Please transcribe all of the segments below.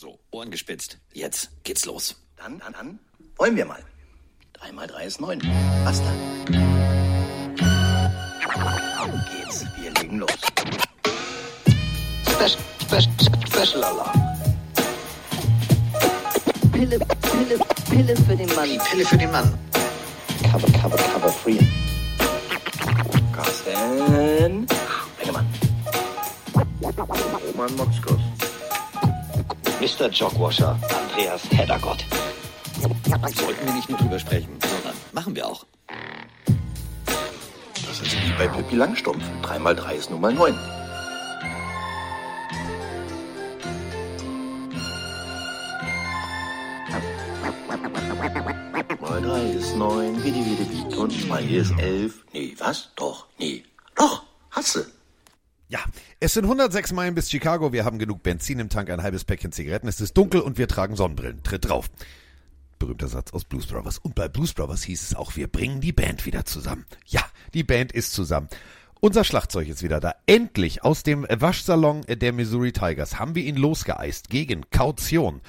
So, Ohren gespitzt. Jetzt geht's los. Dann, dann, dann, wollen wir mal. Drei mal drei ist neun. Was dann? Auf geht's, wir legen los. Special, special, special Alarm. Pille, Pille, Pille für den Mann. Die Pille für den Mann. Cover, cover, cover free. Carsten. Bengemann. Roman Motzkos. Mr. Jogwasher, Andreas Heddergott. Sollten wir nicht nur drüber sprechen, sondern machen wir auch. Das ist wie bei Pippi Langstumpf. 3 mal 3 ist nun mal 9. Mal 3 ist 9, wie die, Wiede wiegt. Und 2 ist 11. sind 106 Meilen bis Chicago. Wir haben genug Benzin im Tank, ein halbes Päckchen Zigaretten. Es ist dunkel und wir tragen Sonnenbrillen. Tritt drauf. Berühmter Satz aus Blues Brothers. Und bei Blues Brothers hieß es auch, wir bringen die Band wieder zusammen. Ja, die Band ist zusammen. Unser Schlagzeug ist wieder da. Endlich aus dem Waschsalon der Missouri Tigers haben wir ihn losgeeist gegen Kaution.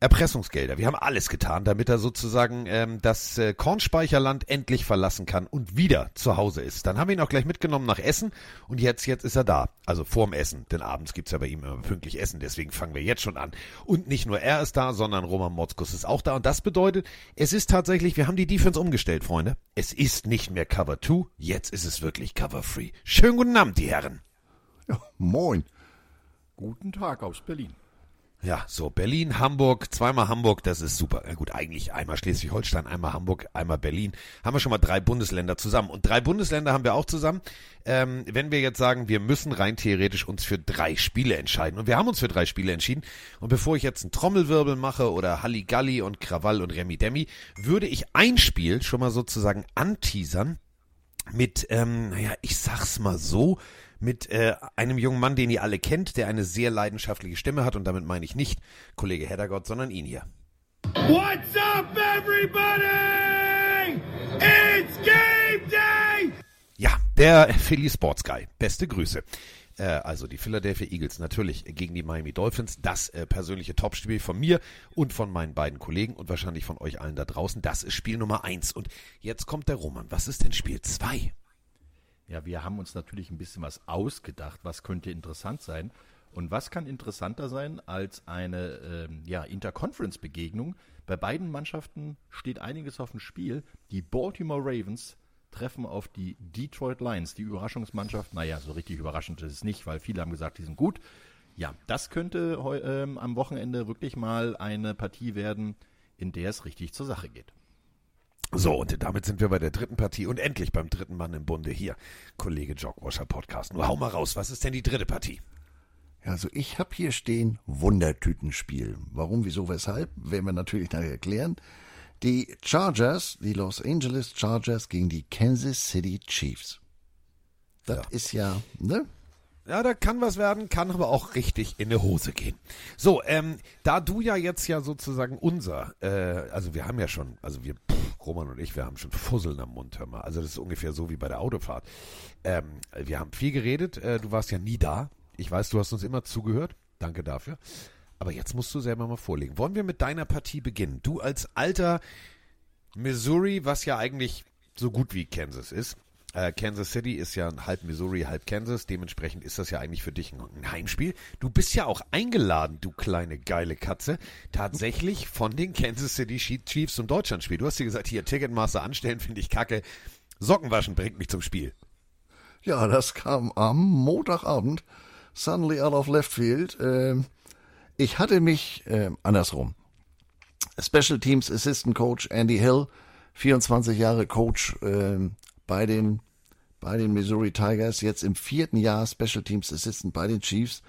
Erpressungsgelder. Wir haben alles getan, damit er sozusagen ähm, das äh, Kornspeicherland endlich verlassen kann und wieder zu Hause ist. Dann haben wir ihn auch gleich mitgenommen nach Essen und jetzt, jetzt ist er da. Also vorm Essen, denn abends gibt's ja bei ihm immer pünktlich Essen, deswegen fangen wir jetzt schon an. Und nicht nur er ist da, sondern Roman Motzkus ist auch da und das bedeutet, es ist tatsächlich, wir haben die Defense umgestellt, Freunde. Es ist nicht mehr Cover 2, jetzt ist es wirklich Cover 3. Schönen guten Abend, die Herren. Ja, moin. Guten Tag aus Berlin. Ja, so Berlin, Hamburg, zweimal Hamburg, das ist super. Ja gut, eigentlich einmal Schleswig-Holstein, einmal Hamburg, einmal Berlin. Haben wir schon mal drei Bundesländer zusammen. Und drei Bundesländer haben wir auch zusammen. Ähm, wenn wir jetzt sagen, wir müssen rein theoretisch uns für drei Spiele entscheiden. Und wir haben uns für drei Spiele entschieden. Und bevor ich jetzt einen Trommelwirbel mache oder Halligalli und Krawall und Remi Demi, würde ich ein Spiel schon mal sozusagen anteasern mit, ähm, naja, ich sag's mal so, mit äh, einem jungen Mann, den ihr alle kennt, der eine sehr leidenschaftliche Stimme hat und damit meine ich nicht Kollege Heddergott, sondern ihn hier. What's up, everybody? It's game day! Ja, der Philly Sports Guy. Beste Grüße. Äh, also die Philadelphia Eagles natürlich gegen die Miami Dolphins. Das äh, persönliche Topspiel von mir und von meinen beiden Kollegen und wahrscheinlich von euch allen da draußen. Das ist Spiel Nummer eins. Und jetzt kommt der Roman. Was ist denn Spiel zwei? Ja, wir haben uns natürlich ein bisschen was ausgedacht, was könnte interessant sein. Und was kann interessanter sein als eine ähm, ja, Interconference-Begegnung? Bei beiden Mannschaften steht einiges auf dem Spiel. Die Baltimore Ravens treffen auf die Detroit Lions, die Überraschungsmannschaft. Naja, so richtig überraschend ist es nicht, weil viele haben gesagt, die sind gut. Ja, das könnte ähm, am Wochenende wirklich mal eine Partie werden, in der es richtig zur Sache geht. So, und damit sind wir bei der dritten Partie und endlich beim dritten Mann im Bunde hier. Kollege Jogwasher Podcast. Nur hau mal raus, was ist denn die dritte Partie? Also ich habe hier stehen Wundertütenspiel. Warum, wieso, weshalb, werden wir natürlich nachher erklären. Die Chargers, die Los Angeles Chargers gegen die Kansas City Chiefs. Das Ja. ist ja, ne? Ja, da kann was werden, kann aber auch richtig in die Hose gehen. So, ähm, da du ja jetzt ja sozusagen unser, äh, also wir haben ja schon, also wir, Roman und ich, wir haben schon Fusseln am Mund, hör mal. Also das ist ungefähr so wie bei der Autofahrt. Ähm, wir haben viel geredet, äh, du warst ja nie da. Ich weiß, du hast uns immer zugehört. Danke dafür. Aber jetzt musst du selber mal vorlegen. Wollen wir mit deiner Partie beginnen? Du als alter Missouri, was ja eigentlich so gut wie Kansas ist. Äh, Kansas City ist ja halb Missouri, halb Kansas. Dementsprechend ist das ja eigentlich für dich ein, Heimspiel. Du bist ja auch eingeladen, du kleine geile Katze, tatsächlich von den Kansas City Chiefs zum Deutschlandspiel. Du hast dir gesagt, hier Ticketmaster anstellen finde ich kacke. Socken waschen bringt mich zum Spiel. Ja, das kam am Montagabend, suddenly out of left field. Ähm, ich hatte mich ähm, andersrum. Special Teams Assistant Coach Andy Hill, 24 Jahre Coach ähm, bei den bei den Missouri Tigers, jetzt im vierten Jahr Special Teams Assistant bei den Chiefs.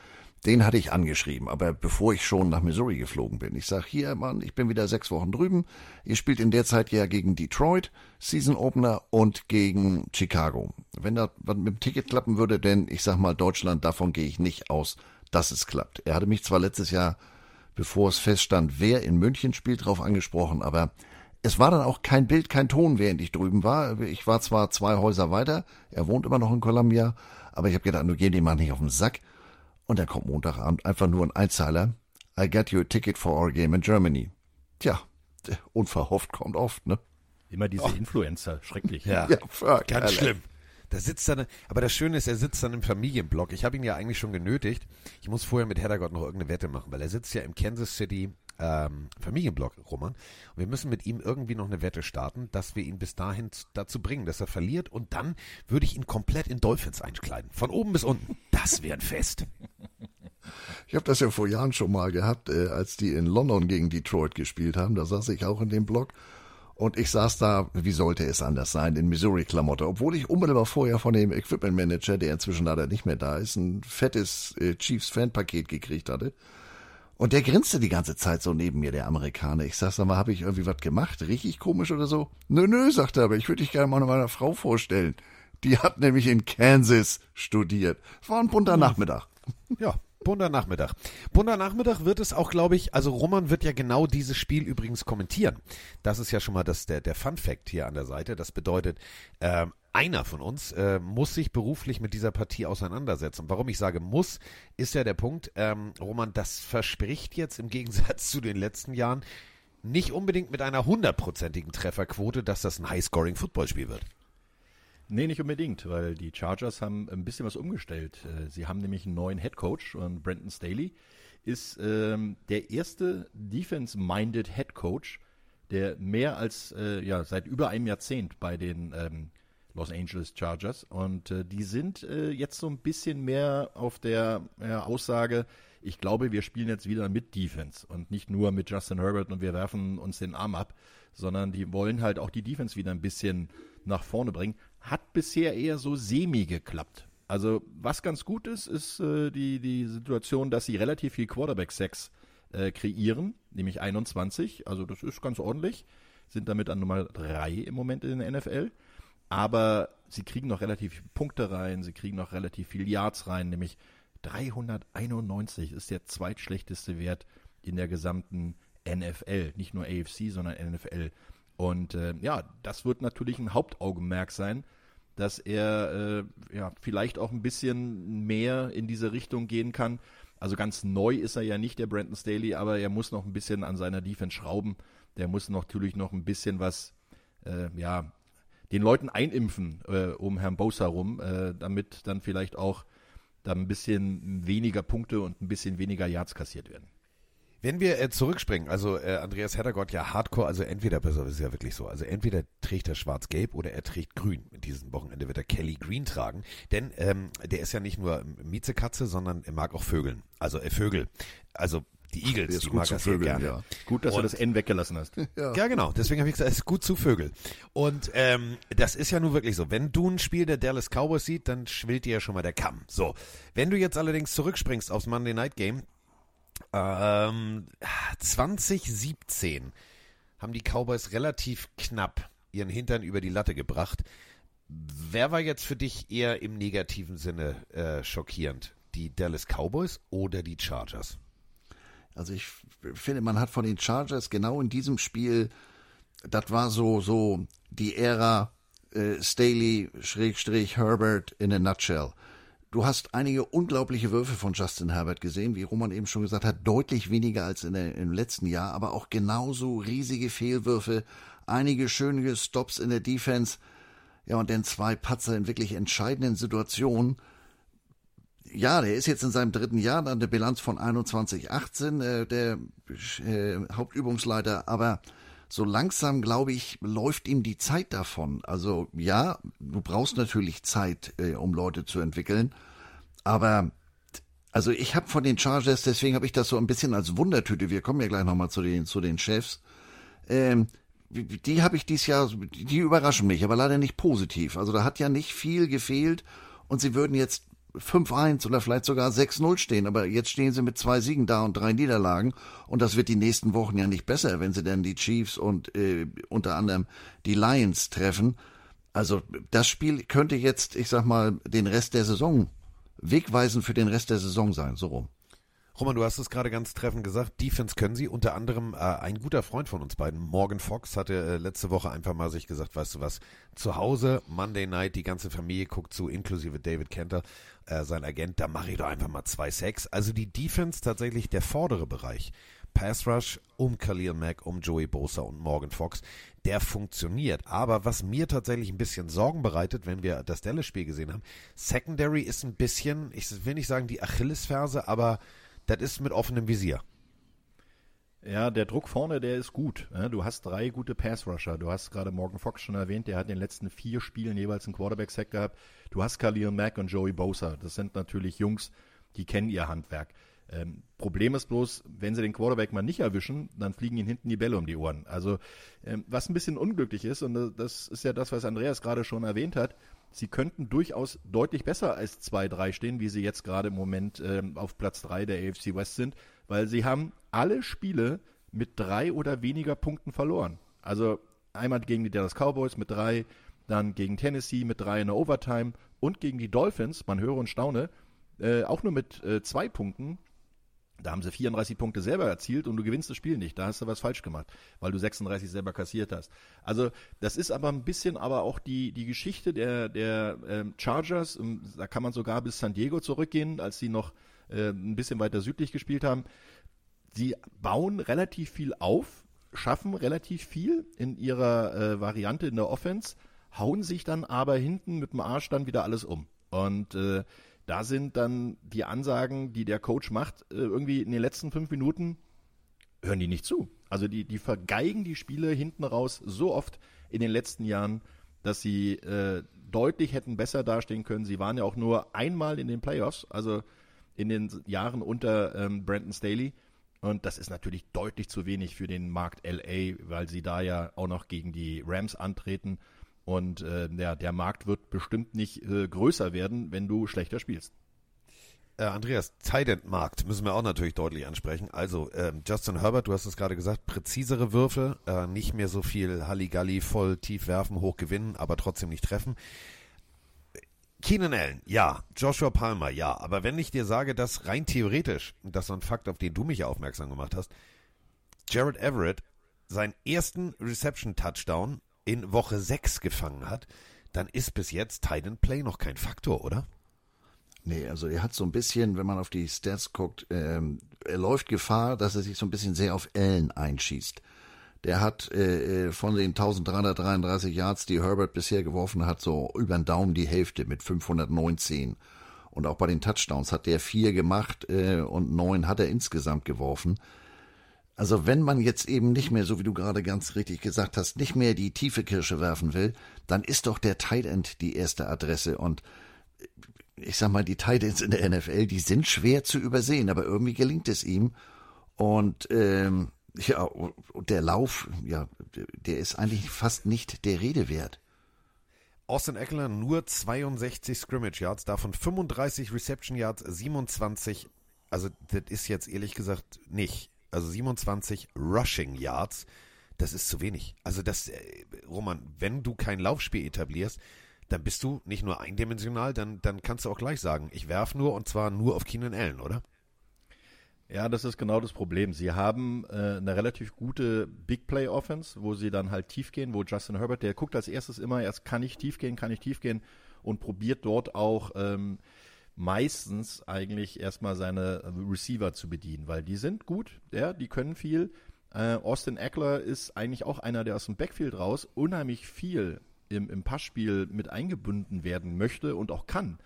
Den hatte ich angeschrieben, aber bevor ich schon nach Missouri geflogen bin. Ich sag hier, Mann, ich bin wieder sechs Wochen drüben. Ihr spielt in der Zeit ja gegen Detroit, Season Opener und gegen Chicago. Wenn das was mit dem Ticket klappen würde, denn ich sag mal, Deutschland, davon gehe ich nicht aus, dass es klappt. Er hatte mich zwar letztes Jahr, bevor es feststand, wer in München spielt, drauf angesprochen, aber es war dann auch kein Bild, kein Ton, während ich drüben war. Ich war zwar zwei Häuser weiter, er wohnt immer noch in Columbia, aber ich habe gedacht, du geh dem mal nicht auf den Sack. Und dann kommt Montagabend einfach nur ein Einzeiler. I got you a ticket for our game in Germany. Tja, unverhofft kommt oft, ne? Immer diese Influencer, schrecklich. Ja, Ja, fuck, ganz Alter. schlimm. Da sitzt dann, aber das Schöne ist, er sitzt dann im Familienblock. Ich habe ihn ja eigentlich schon genötigt. Ich muss vorher mit Heddergott noch irgendeine Wette machen, weil er sitzt ja im Kansas City ähm, Familienblock, Roman. Und wir müssen mit ihm irgendwie noch eine Wette starten, dass wir ihn bis dahin dazu bringen, dass er verliert. Und dann würde ich ihn komplett in Dolphins einkleiden. Von oben bis unten. Das wäre ein Fest. Ich habe das ja vor Jahren schon mal gehabt, äh, als die in London gegen Detroit gespielt haben. Da saß ich auch in dem Block. Und ich saß da, wie sollte es anders sein, in Missouri-Klamotte, obwohl ich unmittelbar vorher von dem Equipment Manager, der inzwischen leider nicht mehr da ist, ein fettes äh, Chiefs-Fan-Paket gekriegt hatte. Und der grinste die ganze Zeit so neben mir, der Amerikaner. Ich sag, sag mal, habe ich irgendwie was gemacht? Richtig komisch oder so? Nö, nö, sagt er, aber ich würde dich gerne mal meiner Frau vorstellen. Die hat nämlich in Kansas studiert. Es war ein bunter Nachmittag. Ja, bunter Nachmittag. Bunter Nachmittag wird es auch, glaube ich, also Roman wird ja genau dieses Spiel übrigens kommentieren. Das ist ja schon mal das, der, der Fun Fact hier an der Seite. Das bedeutet, ähm, einer von uns äh, muss sich beruflich mit dieser Partie auseinandersetzen. Warum ich sage muss, ist ja der Punkt, ähm, Roman, das verspricht jetzt im Gegensatz zu den letzten Jahren nicht unbedingt mit einer hundertprozentigen Trefferquote, dass das ein High-Scoring-Footballspiel wird. Nee, nicht unbedingt, weil die Chargers haben ein bisschen was umgestellt. Äh, Sie haben nämlich einen neuen Head Coach und Brandon Staley ist ähm, der erste defense-minded Head Coach, der mehr als äh, ja seit über einem Jahrzehnt bei den ähm, Los Angeles Chargers und äh, die sind äh, jetzt so ein bisschen mehr auf der ja, Aussage, ich glaube, wir spielen jetzt wieder mit Defense und nicht nur mit Justin Herbert und wir werfen uns den Arm ab, sondern die wollen halt auch die Defense wieder ein bisschen nach vorne bringen. Hat bisher eher so semi geklappt. Also was ganz gut ist, ist äh, die, die Situation, dass sie relativ viel Quarterback-Sex äh, kreieren, nämlich 21. Also das ist ganz ordentlich. Sind damit an Nummer 3 im Moment in der NFL. Aber sie kriegen noch relativ viele Punkte rein, sie kriegen noch relativ viel Yards rein, nämlich 391 ist der zweitschlechteste Wert in der gesamten NFL. Nicht nur AFC, sondern NFL. Und äh, ja, das wird natürlich ein Hauptaugenmerk sein, dass er äh, ja vielleicht auch ein bisschen mehr in diese Richtung gehen kann. Also ganz neu ist er ja nicht, der Brandon Staley, aber er muss noch ein bisschen an seiner Defense schrauben. Der muss natürlich noch ein bisschen was, äh, ja, den Leuten einimpfen äh, um Herrn Bosa rum, äh, damit dann vielleicht auch da ein bisschen weniger Punkte und ein bisschen weniger Yards kassiert werden. Wenn wir äh, zurückspringen, also äh, Andreas Heddergott ja Hardcore, also entweder das ist ja wirklich so, also entweder trägt er schwarz-gelb oder er trägt grün. In diesem Wochenende wird er Kelly Green tragen, denn ähm, der ist ja nicht nur Miezekatze, sondern er mag auch Vögeln, also äh, Vögel, also die Eagles, die gut mag zu er sehr Vögeln, gerne. ja. Gut, dass du Und- das N weggelassen hast. Ja, genau. Deswegen habe ich gesagt, es ist gut zu Vögel. Und ähm, das ist ja nun wirklich so. Wenn du ein Spiel der Dallas Cowboys siehst, dann schwillt dir ja schon mal der Kamm. So. Wenn du jetzt allerdings zurückspringst aufs Monday Night Game, ähm, 2017 haben die Cowboys relativ knapp ihren Hintern über die Latte gebracht. Wer war jetzt für dich eher im negativen Sinne äh, schockierend? Die Dallas Cowboys oder die Chargers? Also ich finde, man hat von den Chargers genau in diesem Spiel, das war so so die Ära äh, Staley Schrägstrich Herbert in a nutshell. Du hast einige unglaubliche Würfe von Justin Herbert gesehen, wie Roman eben schon gesagt hat, deutlich weniger als in der, im letzten Jahr, aber auch genauso riesige Fehlwürfe, einige schöne Stops in der Defense, ja und dann zwei Patzer in wirklich entscheidenden Situationen ja, der ist jetzt in seinem dritten Jahr, dann eine Bilanz von 21-18, äh, der äh, Hauptübungsleiter, aber so langsam, glaube ich, läuft ihm die Zeit davon. Also ja, du brauchst natürlich Zeit, äh, um Leute zu entwickeln, aber also ich habe von den Chargers, deswegen habe ich das so ein bisschen als Wundertüte, wir kommen ja gleich nochmal zu den, zu den Chefs, ähm, die habe ich dieses Jahr, die überraschen mich, aber leider nicht positiv. Also da hat ja nicht viel gefehlt und sie würden jetzt 5-1 oder vielleicht sogar 6-0 stehen, aber jetzt stehen sie mit zwei Siegen da und drei Niederlagen und das wird die nächsten Wochen ja nicht besser, wenn sie dann die Chiefs und äh, unter anderem die Lions treffen. Also das Spiel könnte jetzt, ich sag mal, den Rest der Saison wegweisend für den Rest der Saison sein, so rum. Roman, du hast es gerade ganz treffend gesagt. Defense können sie. Unter anderem äh, ein guter Freund von uns beiden, Morgan Fox, hatte äh, letzte Woche einfach mal sich gesagt, weißt du was, zu Hause, Monday Night, die ganze Familie guckt zu, inklusive David Kenter, äh, sein Agent, da mache ich doch einfach mal zwei Sacks. Also die Defense tatsächlich der vordere Bereich. Pass Rush um Khalil Mack, um Joey Bosa und Morgan Fox, der funktioniert. Aber was mir tatsächlich ein bisschen Sorgen bereitet, wenn wir das Dallas-Spiel gesehen haben, Secondary ist ein bisschen, ich will nicht sagen die Achillesferse, aber das ist mit offenem Visier. Ja, der Druck vorne, der ist gut. Du hast drei gute Pass-Rusher. Du hast gerade Morgan Fox schon erwähnt, der hat in den letzten vier Spielen jeweils einen Quarterback-Sack gehabt. Du hast Khalil Mack und Joey Bosa. Das sind natürlich Jungs, die kennen ihr Handwerk. Ähm, Problem ist bloß, wenn sie den Quarterback mal nicht erwischen, dann fliegen ihnen hinten die Bälle um die Ohren. Also ähm, was ein bisschen unglücklich ist, und das ist ja das, was Andreas gerade schon erwähnt hat, sie könnten durchaus deutlich besser als 2-3 stehen, wie sie jetzt gerade im Moment ähm, auf Platz 3 der AFC West sind, weil sie haben alle Spiele mit drei oder weniger Punkten verloren. Also einmal gegen die Dallas Cowboys mit drei, dann gegen Tennessee mit drei in der Overtime und gegen die Dolphins, man höre und staune, äh, auch nur mit äh, zwei Punkten da haben sie 34 Punkte selber erzielt und du gewinnst das Spiel nicht. Da hast du was falsch gemacht, weil du 36 selber kassiert hast. Also das ist aber ein bisschen aber auch die, die Geschichte der, der ähm, Chargers. Ähm, da kann man sogar bis San Diego zurückgehen, als sie noch äh, ein bisschen weiter südlich gespielt haben. Sie bauen relativ viel auf, schaffen relativ viel in ihrer äh, Variante in der Offense, hauen sich dann aber hinten mit dem Arsch dann wieder alles um. Und äh, da sind dann die Ansagen, die der Coach macht, äh, irgendwie in den letzten fünf Minuten, hören die nicht zu. Also die, die vergeigen die Spiele hinten raus so oft in den letzten Jahren, dass sie äh, deutlich hätten besser dastehen können. Sie waren ja auch nur einmal in den Playoffs, also in den Jahren unter ähm, Brandon Staley. Und das ist natürlich deutlich zu wenig für den Markt LA, weil sie da ja auch noch gegen die Rams antreten und äh, ja, der Markt wird bestimmt nicht äh, größer werden, wenn du schlechter spielst. Äh, Andreas, Tight-End-Markt müssen wir auch natürlich deutlich ansprechen. Also ähm, Justin Herbert, du hast es gerade gesagt, präzisere Würfe, äh, nicht mehr so viel Halligalli, voll tief werfen, hoch gewinnen, aber trotzdem nicht treffen. Keenan Allen, ja. Joshua Palmer, ja. Aber wenn ich dir sage, dass rein theoretisch, das ist ein Fakt, auf den du mich aufmerksam gemacht hast, Jared Everett seinen ersten Reception-Touchdown in Woche 6 gefangen hat, dann ist bis jetzt Titan Play noch kein Faktor, oder? Nee, also er hat so ein bisschen, wenn man auf die Stats guckt, ähm, er läuft Gefahr, dass er sich so ein bisschen sehr auf Allen einschießt. Der hat äh, äh von den 1333 Yards, die Herbert bisher geworfen hat, so über den Daumen die Hälfte mit 519. Und auch bei den Touchdowns hat der vier gemacht äh, und neun hat er insgesamt geworfen. Also wenn man jetzt eben nicht mehr, so wie du gerade ganz richtig gesagt hast, nicht mehr die tiefe Kirsche werfen will, dann ist doch der Tight End die erste Adresse und ich sag mal, die Tight Ends in der NFL, die sind schwer zu übersehen, aber irgendwie gelingt es ihm und ähm, ja, der Lauf, ja, der ist eigentlich fast nicht der Rede wert. Austin Eckler nur 62 Scrimmage Yards, davon 35 Reception Yards, 27, also das ist jetzt ehrlich gesagt nicht also 27 Rushing Yards, das ist zu wenig. Also das, äh, Roman, wenn du kein Laufspiel etablierst, dann bist du nicht nur eindimensional, dann, dann kannst du auch gleich sagen, ich werf nur und zwar nur auf Keenan Allen, oder? Ja, das ist genau das Problem. Sie haben äh, eine relativ gute Big Play Offense, wo sie dann halt tief gehen, wo Justin Herbert, der guckt als erstes immer, erst kann ich tief gehen, kann ich tief gehen und probiert dort auch ähm, meistens eigentlich erstmal seine Receiver zu bedienen, weil die sind gut, ja, die können viel. Äh, Austin Eckler ist eigentlich auch einer, der aus dem Backfield raus unheimlich viel im, im Passspiel mit eingebunden werden möchte und auch kann.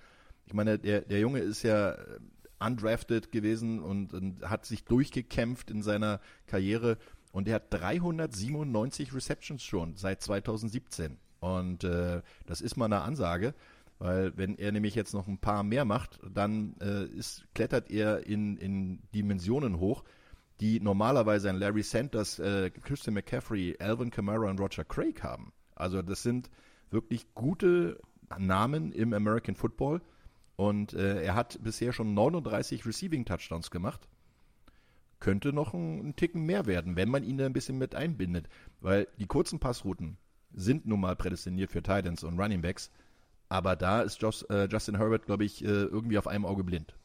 Ich meine, der, der Junge ist ja äh, undrafted gewesen und, und hat sich durchgekämpft in seiner Karriere und er hat 397 Receptions schon seit 2017. Und äh, das ist mal eine Ansage. Weil wenn er nämlich jetzt noch ein paar mehr macht, dann äh, ist, klettert er in, in Dimensionen hoch, die normalerweise ein Larry Sanders, äh, Christian McCaffrey, Alvin Kamara und Roger Craig haben. Also das sind wirklich gute Namen im American Football. Und äh, er hat bisher schon 39 Receiving Touchdowns gemacht. Könnte noch ein, ein Ticken mehr werden, wenn man ihn da ein bisschen mit einbindet. Weil die kurzen Passrouten sind nun mal prädestiniert für Titans und Running Backs. Aber da ist Josh, äh, Justin Herbert, glaube ich, äh, irgendwie auf einem Auge blind.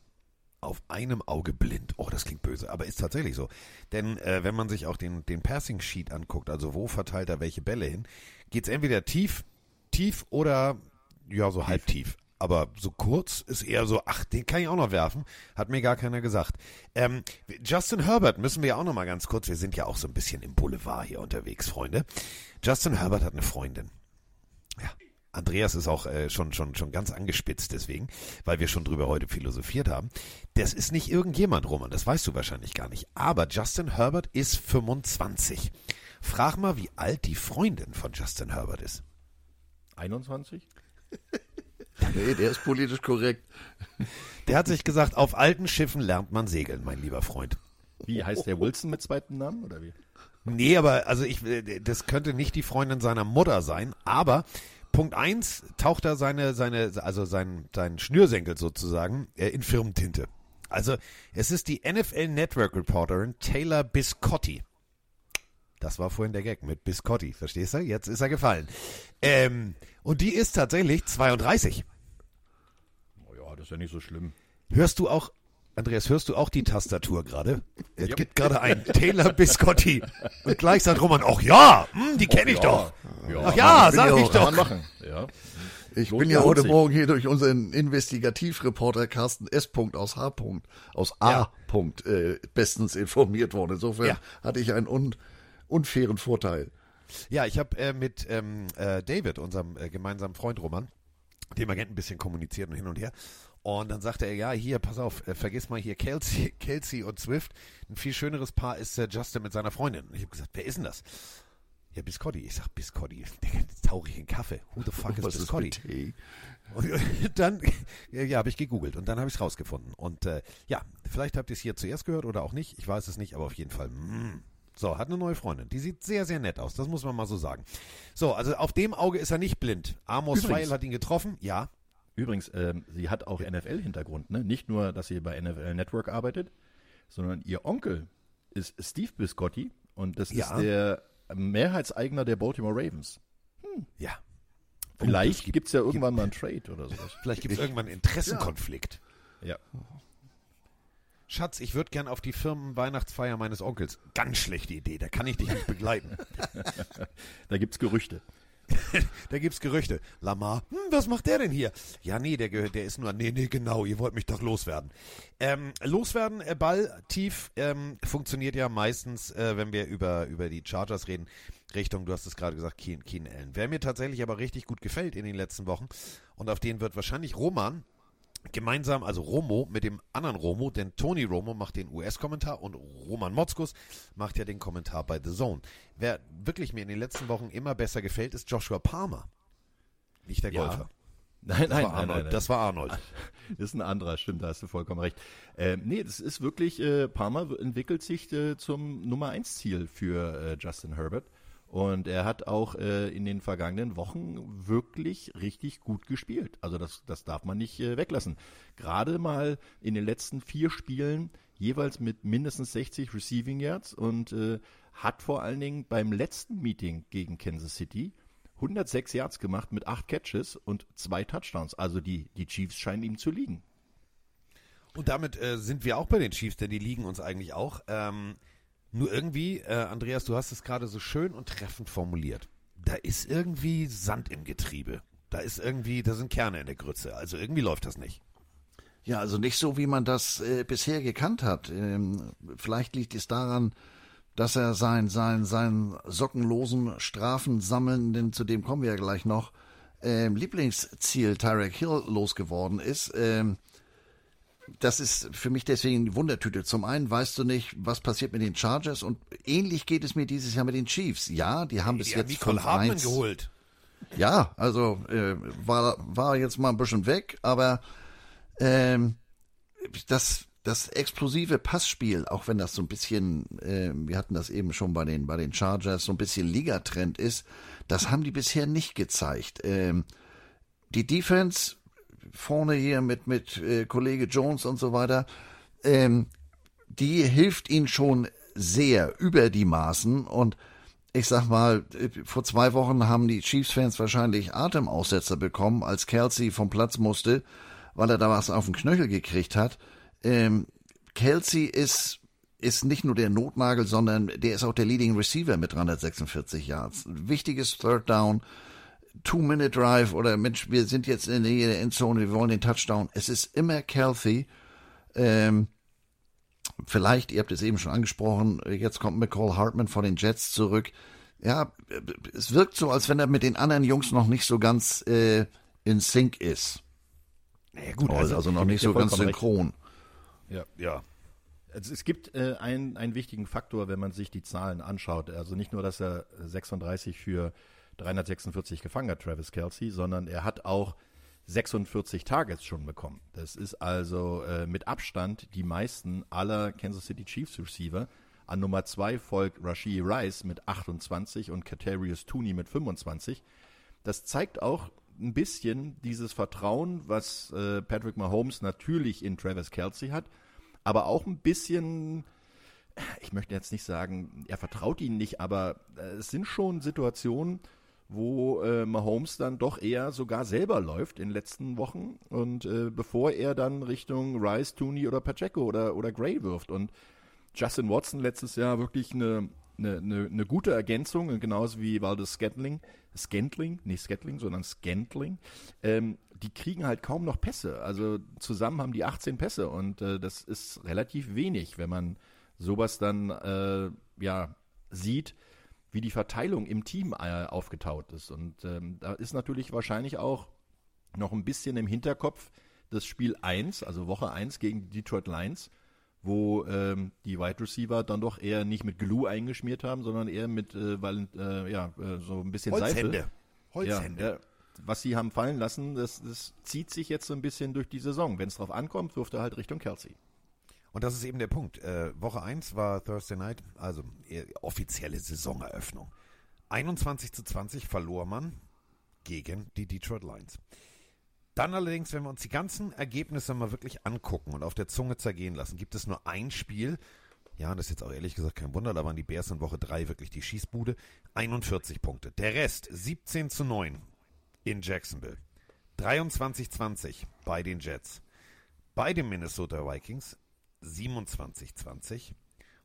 auf einem Auge blind. Oh, das klingt böse, aber ist tatsächlich so. Denn äh, wenn man sich auch den, den Passing Sheet anguckt, also wo verteilt er welche Bälle hin, geht's entweder tief, tief oder ja, so halb tief. Aber so kurz ist eher so, ach, den kann ich auch noch werfen. Hat mir gar keiner gesagt. Ähm, Justin Herbert müssen wir ja auch noch mal ganz kurz, wir sind ja auch so ein bisschen im Boulevard hier unterwegs, Freunde. Justin Herbert hat eine Freundin. Ja. Andreas ist auch äh, schon, schon, schon ganz angespitzt deswegen, weil wir schon drüber heute philosophiert haben. Das ist nicht irgendjemand, Roman, das weißt du wahrscheinlich gar nicht. Aber Justin Herbert ist 25. Frag mal, wie alt die Freundin von Justin Herbert ist. 21? Nee, der ist politisch korrekt. Der hat sich gesagt, auf alten Schiffen lernt man segeln, mein lieber Freund. Wie heißt der Wilson mit zweiten Namen oder wie? Nee, aber also ich, äh, das könnte nicht die Freundin seiner Mutter sein, aber Punkt eins taucht da seine, seine, also sein, sein Schnürsenkel sozusagen äh, in Firmentinte. Also es ist die NFL Network Reporterin Taylor Biscotti. Das war vorhin der Gag mit Biscotti, verstehst du? Jetzt ist er gefallen. Ähm, und die ist tatsächlich 32. Oh ja, das ist ja nicht so schlimm. Hörst du auch, Andreas, hörst du auch die Tastatur gerade? Es gibt gerade ein Taylor Biscotti. Und gleich sagt Roman, ach ja, hm, die kenne ich doch. Ach ja, sag ja ich doch. Machen. Ja. Ich Lohnt- bin ja heute sich. Morgen hier durch unseren Investigativreporter Carsten S. aus H. aus A. Ja. Äh, bestens informiert worden. Insofern Ja. hatte ich einen un unfairen Vorteil. Ja, ich habe äh, mit ähm, äh, David, unserem äh, gemeinsamen Freund Roman, dem Agenten ein bisschen kommuniziert und hin und her. Und dann sagte er, ja, hier, pass auf, äh, vergiss mal hier Kelsey, Kelsey und Swift. Ein viel schöneres Paar ist äh, Justin mit seiner Freundin. Und ich habe gesagt, wer ist denn das? Ja, Biscotti. Ich sag, Biscotti. Jetzt tauche ich in Kaffee. Who the fuck is Was ist Biscotti? Tee? Und dann, ja, habe ich gegoogelt und dann habe ich es rausgefunden. Und äh, ja, vielleicht habt ihr es hier zuerst gehört oder auch nicht. Ich weiß es nicht, aber auf jeden Fall. Mm. So, hat eine neue Freundin. Die sieht sehr, sehr nett aus. Das muss man mal so sagen. So, also auf dem Auge ist er nicht blind. Amos Übrigens. Pfeil hat ihn getroffen. Ja. Übrigens, ähm, sie hat auch NFL-Hintergrund, ne? Nicht nur, dass sie bei NFL Network arbeitet, sondern ihr Onkel ist Steve Biscotti und das Ja. ist der Mehrheitseigner der Baltimore Ravens. Ja. Vielleicht gibt es ja irgendwann mal einen Trade oder sowas. Vielleicht gibt es irgendwann einen Interessenkonflikt. Ja. Schatz, ich würde gern auf die Firmenweihnachtsfeier meines Onkels. Ganz schlechte Idee, da kann ich dich nicht begleiten. Da gibt's Gerüchte. Da gibt's Gerüchte. Lamar, hm, was macht der denn hier? Ja, nee, der gehört, der ist nur, nee, nee, genau, ihr wollt mich doch loswerden. Ähm, loswerden, äh, Ball tief, ähm, funktioniert ja meistens, äh, wenn wir über, über die Chargers reden, Richtung, du hast es gerade gesagt, Keen, Keen Allen. Wer mir tatsächlich aber richtig gut gefällt in den letzten Wochen, und auf den wird wahrscheinlich Roman gemeinsam, also Romo mit dem anderen Romo, denn Tony Romo macht den US-Kommentar und Roman Motzkus macht ja den Kommentar bei The Zone. Wer wirklich mir in den letzten Wochen immer besser gefällt, ist Joshua Palmer. Nicht der Ja. Golfer. Nein, Das nein, war nein, Arnold. nein, nein. Das war Arnold. Das ist ein anderer, stimmt, da hast du vollkommen recht. Ähm, nee, das ist wirklich, äh, Palmer entwickelt sich äh, zum Nummer 1 Ziel für äh, Justin Herbert. Und er hat auch äh, in den vergangenen Wochen wirklich richtig gut gespielt. Also das, das darf man nicht äh, weglassen. Gerade mal in den letzten vier Spielen jeweils mit mindestens 60 Receiving Yards und äh, hat vor allen Dingen beim letzten Meeting gegen Kansas City 106 Yards gemacht mit acht Catches und zwei Touchdowns. Also die, die Chiefs scheinen ihm zu liegen. Und damit äh, sind wir auch bei den Chiefs, denn die liegen uns eigentlich auch. Ähm, nur irgendwie, äh, Andreas, du hast es gerade so schön und treffend formuliert. Da ist irgendwie Sand im Getriebe. Da ist irgendwie, da sind Kerne in der Grütze. Also irgendwie läuft das nicht. Ja, also nicht so, wie man das äh, bisher gekannt hat. Ähm, vielleicht liegt es daran, dass er sein, sein, sein sockenlosen Strafen sammelnden, zu dem kommen wir ja gleich noch, ähm, Lieblingsziel Tyrek Hill losgeworden ist. Ähm, das ist für mich deswegen die Wundertüte. Zum einen weißt du nicht, was passiert mit den Chargers und ähnlich geht es mir dieses Jahr mit den Chiefs. Ja, die haben bis Die jetzt Nicole Hartmann 5-1. geholt. Ja, also äh, war, war jetzt mal ein bisschen weg, aber ähm, das, das explosive Passspiel, auch wenn das so ein bisschen, äh, wir hatten das eben schon bei den, bei den Chargers, so ein bisschen Ligatrend ist, das haben die bisher nicht gezeigt. Ähm, die Defense vorne hier mit, mit äh, Kollege Jones und so weiter, ähm, die hilft ihnen schon sehr über die Maßen und ich sag mal, äh, vor zwei Wochen haben die Chiefs-Fans wahrscheinlich Atemaussetzer bekommen, als Kelsey vom Platz musste, weil er da was auf den Knöchel gekriegt hat. Ähm, Kelsey ist, ist nicht nur der Notnagel, sondern der ist auch der Leading Receiver mit 346 Yards. Wichtiges Third Down, Two-Minute-Drive oder Mensch, wir sind jetzt in der Endzone, wir wollen den Touchdown. Es ist immer Kelsey. Ähm, vielleicht, ihr habt es eben schon angesprochen, jetzt kommt McCall Hartman von den Jets zurück. Ja, es wirkt so, als wenn er mit den anderen Jungs noch nicht so ganz äh, in Sync ist. Naja, gut, Also, also noch nicht so ganz vollkommen recht. synchron. Ja. ja. Also es gibt äh, einen, einen wichtigen Faktor, wenn man sich die Zahlen anschaut. Also nicht nur, dass er 36 für 346 gefangen hat, Travis Kelsey, sondern er hat auch 46 Targets schon bekommen. Das ist also äh, mit Abstand die meisten aller Kansas City Chiefs Receiver. An Nummer zwei folgt Rashee Rice mit 28 und Katarius Tooney mit 25. Das zeigt auch ein bisschen dieses Vertrauen, was äh, Patrick Mahomes natürlich in Travis Kelsey hat, aber auch ein bisschen, ich möchte jetzt nicht sagen, er vertraut ihnen nicht, aber äh, es sind schon Situationen, wo äh, Mahomes dann doch eher sogar selber läuft in den letzten Wochen und äh, bevor er dann Richtung Rice, Tooney oder Pacheco oder, oder Gray wirft. Und Justin Watson letztes Jahr wirklich eine, eine, eine, eine gute Ergänzung, genauso wie Valdez Scantling, Scantling, nicht Scantling, sondern Scantling, ähm, die kriegen halt kaum noch Pässe. Also zusammen haben die 18 Pässe und äh, das ist relativ wenig, wenn man sowas dann äh, ja sieht, wie die Verteilung im Team äh, aufgetaut ist. Und ähm, da ist natürlich wahrscheinlich auch noch ein bisschen im Hinterkopf das Spiel 1, also Woche 1 gegen die Detroit Lions, wo ähm, die Wide Receiver dann doch eher nicht mit Glue eingeschmiert haben, sondern eher mit äh, weil, äh, ja, äh, so ein bisschen Holzhände. Seife. Holzhände. Ja, ja, was sie haben fallen lassen, das, das zieht sich jetzt so ein bisschen durch die Saison. Wenn es drauf ankommt, wirft er halt Richtung Kelsey. Und das ist eben der Punkt. Äh, Woche 1 war Thursday Night, also äh, offizielle Saisoneröffnung. 21 zu 20 verlor man gegen die Detroit Lions. Dann allerdings, wenn wir uns die ganzen Ergebnisse mal wirklich angucken und auf der Zunge zergehen lassen, gibt es nur ein Spiel. Ja, das ist jetzt auch ehrlich gesagt kein Wunder, da waren die Bears in Woche 3 wirklich die Schießbude. 41 Punkte. Der Rest 17 zu 9 in Jacksonville. 23-20 bei den Jets. Bei den Minnesota Vikings 27-20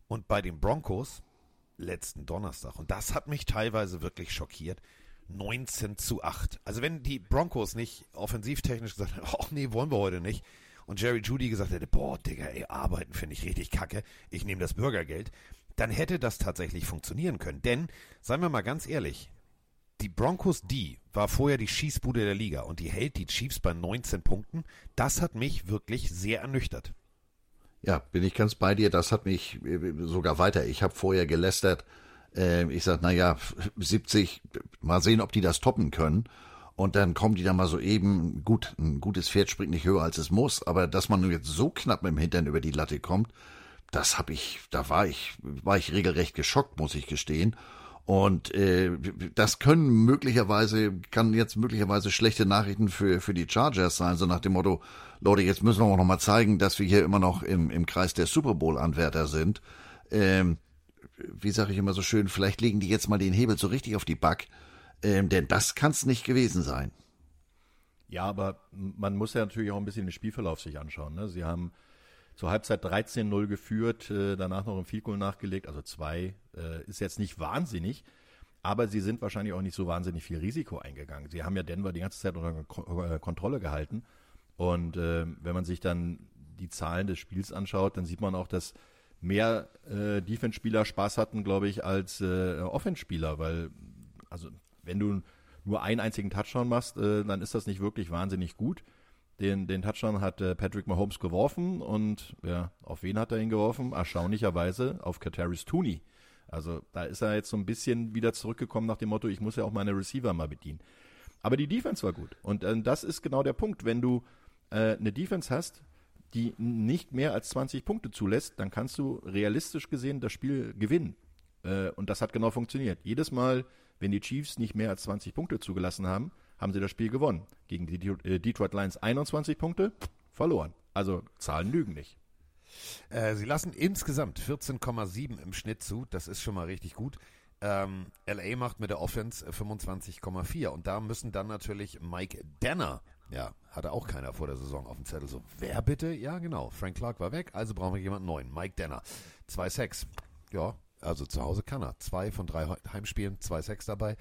und bei den Broncos letzten Donnerstag. Und das hat mich teilweise wirklich schockiert. 19 zu 8. Also wenn die Broncos nicht offensivtechnisch gesagt hätten, ach nee, wollen wir heute nicht. Und Jerry Judy gesagt hätte, boah, Digga, ey, arbeiten finde ich richtig kacke. Ich nehme das Bürgergeld. Dann hätte das tatsächlich funktionieren können. Denn, seien wir mal ganz ehrlich, die Broncos D war vorher die Schießbude der Liga und die hält die Chiefs bei 19 Punkten. Das hat mich wirklich sehr ernüchtert. Ja, bin ich ganz bei dir. Das hat mich äh, sogar weiter. Ich habe vorher gelästert. Äh, ich sag, na ja, 70, mal sehen, ob die das toppen können. Und dann kommen die da mal so eben, gut, ein gutes Pferd springt nicht höher als es muss, aber dass man nun jetzt so knapp mit dem Hintern über die Latte kommt, das habe ich, da war ich, war ich regelrecht geschockt, muss ich gestehen. Und äh, das können möglicherweise, kann jetzt möglicherweise schlechte Nachrichten für, für die Chargers sein, so nach dem Motto, Leute, jetzt müssen wir auch noch mal zeigen, dass wir hier immer noch im, im Kreis der Super Bowl-Anwärter sind. Ähm, wie sage ich immer so schön, vielleicht legen die jetzt mal den Hebel so richtig auf die Back, ähm, denn das kann es nicht gewesen sein. Ja, aber man muss ja natürlich auch ein bisschen den Spielverlauf sich anschauen. Ne? Sie haben zur Halbzeit 13-0 geführt, äh, danach noch ein Field nachgelegt, also zwei, äh, ist jetzt nicht wahnsinnig, aber sie sind wahrscheinlich auch nicht so wahnsinnig viel Risiko eingegangen. Sie haben ja Denver die ganze Zeit unter äh, Kontrolle gehalten und äh, wenn man sich dann die Zahlen des Spiels anschaut, dann sieht man auch, dass mehr äh, Defense-Spieler Spaß hatten, glaube ich, als äh, Offense-Spieler, weil also wenn du nur einen einzigen Touchdown machst, äh, dann ist das nicht wirklich wahnsinnig gut. Den, den Touchdown hat äh, Patrick Mahomes geworfen und ja, auf wen hat er ihn geworfen? Erstaunlicherweise auf Kataris Tooney. Also da ist er jetzt so ein bisschen wieder zurückgekommen nach dem Motto, ich muss ja auch meine Receiver mal bedienen. Aber die Defense war gut. Und äh, das ist genau der Punkt. Wenn du äh, eine Defense hast, die nicht mehr als 20 Punkte zulässt, dann kannst du realistisch gesehen das Spiel gewinnen. Äh, und das hat genau funktioniert. Jedes Mal, wenn die Chiefs nicht mehr als 20 Punkte zugelassen haben, haben sie das Spiel gewonnen. Gegen die äh, Detroit Lions 21 Punkte, verloren. Also Zahlen lügen nicht. Äh, sie lassen insgesamt 14,7 im Schnitt zu. Das ist schon mal richtig gut. Ähm, LA macht mit der Offense 25,4 und da müssen dann natürlich Mike Danner Ja, hatte auch keiner vor der Saison auf dem Zettel. So, wer bitte? Ja, genau. Frank Clark war weg, also brauchen wir jemanden neuen. Mike Denner. Zwei Sex. Ja, also zu Hause kann er. Zwei von drei Heimspielen, zwei Sex dabei.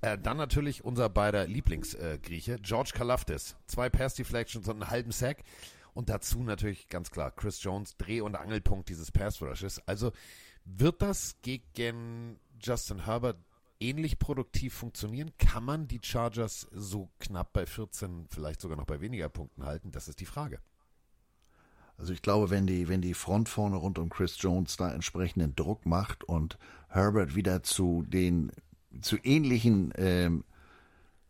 Äh, dann natürlich unser beider Lieblingsgrieche, äh, George Kalafdis. Zwei Pass Deflections und einen halben Sack. Und dazu natürlich ganz klar Chris Jones, Dreh- und Angelpunkt dieses Pass Rushes. Also wird das gegen Justin Herbert ähnlich produktiv funktionieren? Kann man die Chargers so knapp bei 14, vielleicht sogar noch bei weniger Punkten halten? Das ist die Frage. Also ich glaube, wenn die, wenn die Front vorne rund um Chris Jones da entsprechenden Druck macht und Herbert wieder zu den zu ähnlichen ähm,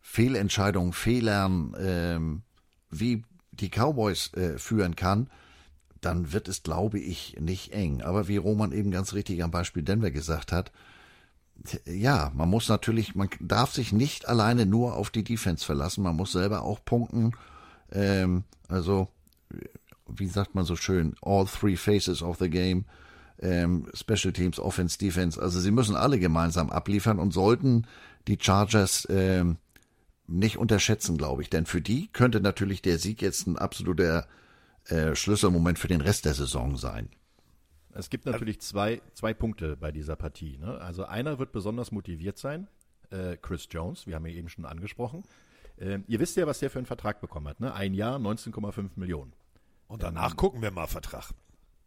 Fehlentscheidungen, Fehlern ähm, wie die Cowboys äh, führen kann, dann wird es, glaube ich, nicht eng. Aber wie Roman eben ganz richtig am Beispiel Denver gesagt hat, ja, man muss natürlich, man darf sich nicht alleine nur auf die Defense verlassen, man muss selber auch punkten. Ähm, also, wie sagt man so schön, all three faces of the game, ähm, Special Teams, Offense, Defense. Also sie müssen alle gemeinsam abliefern und sollten die Chargers ähm, nicht unterschätzen, glaube ich. Denn für die könnte natürlich der Sieg jetzt ein absoluter äh, Schlüsselmoment für den Rest der Saison sein. Es gibt natürlich zwei, zwei Punkte bei dieser Partie. Ne? Also einer wird besonders motiviert sein, äh, Chris Jones, wir haben ihn eben schon angesprochen. Äh, ihr wisst ja, was der für einen Vertrag bekommen hat. Ne? Ein Jahr, 19,5 Millionen. Und danach ähm, gucken wir mal Vertrag.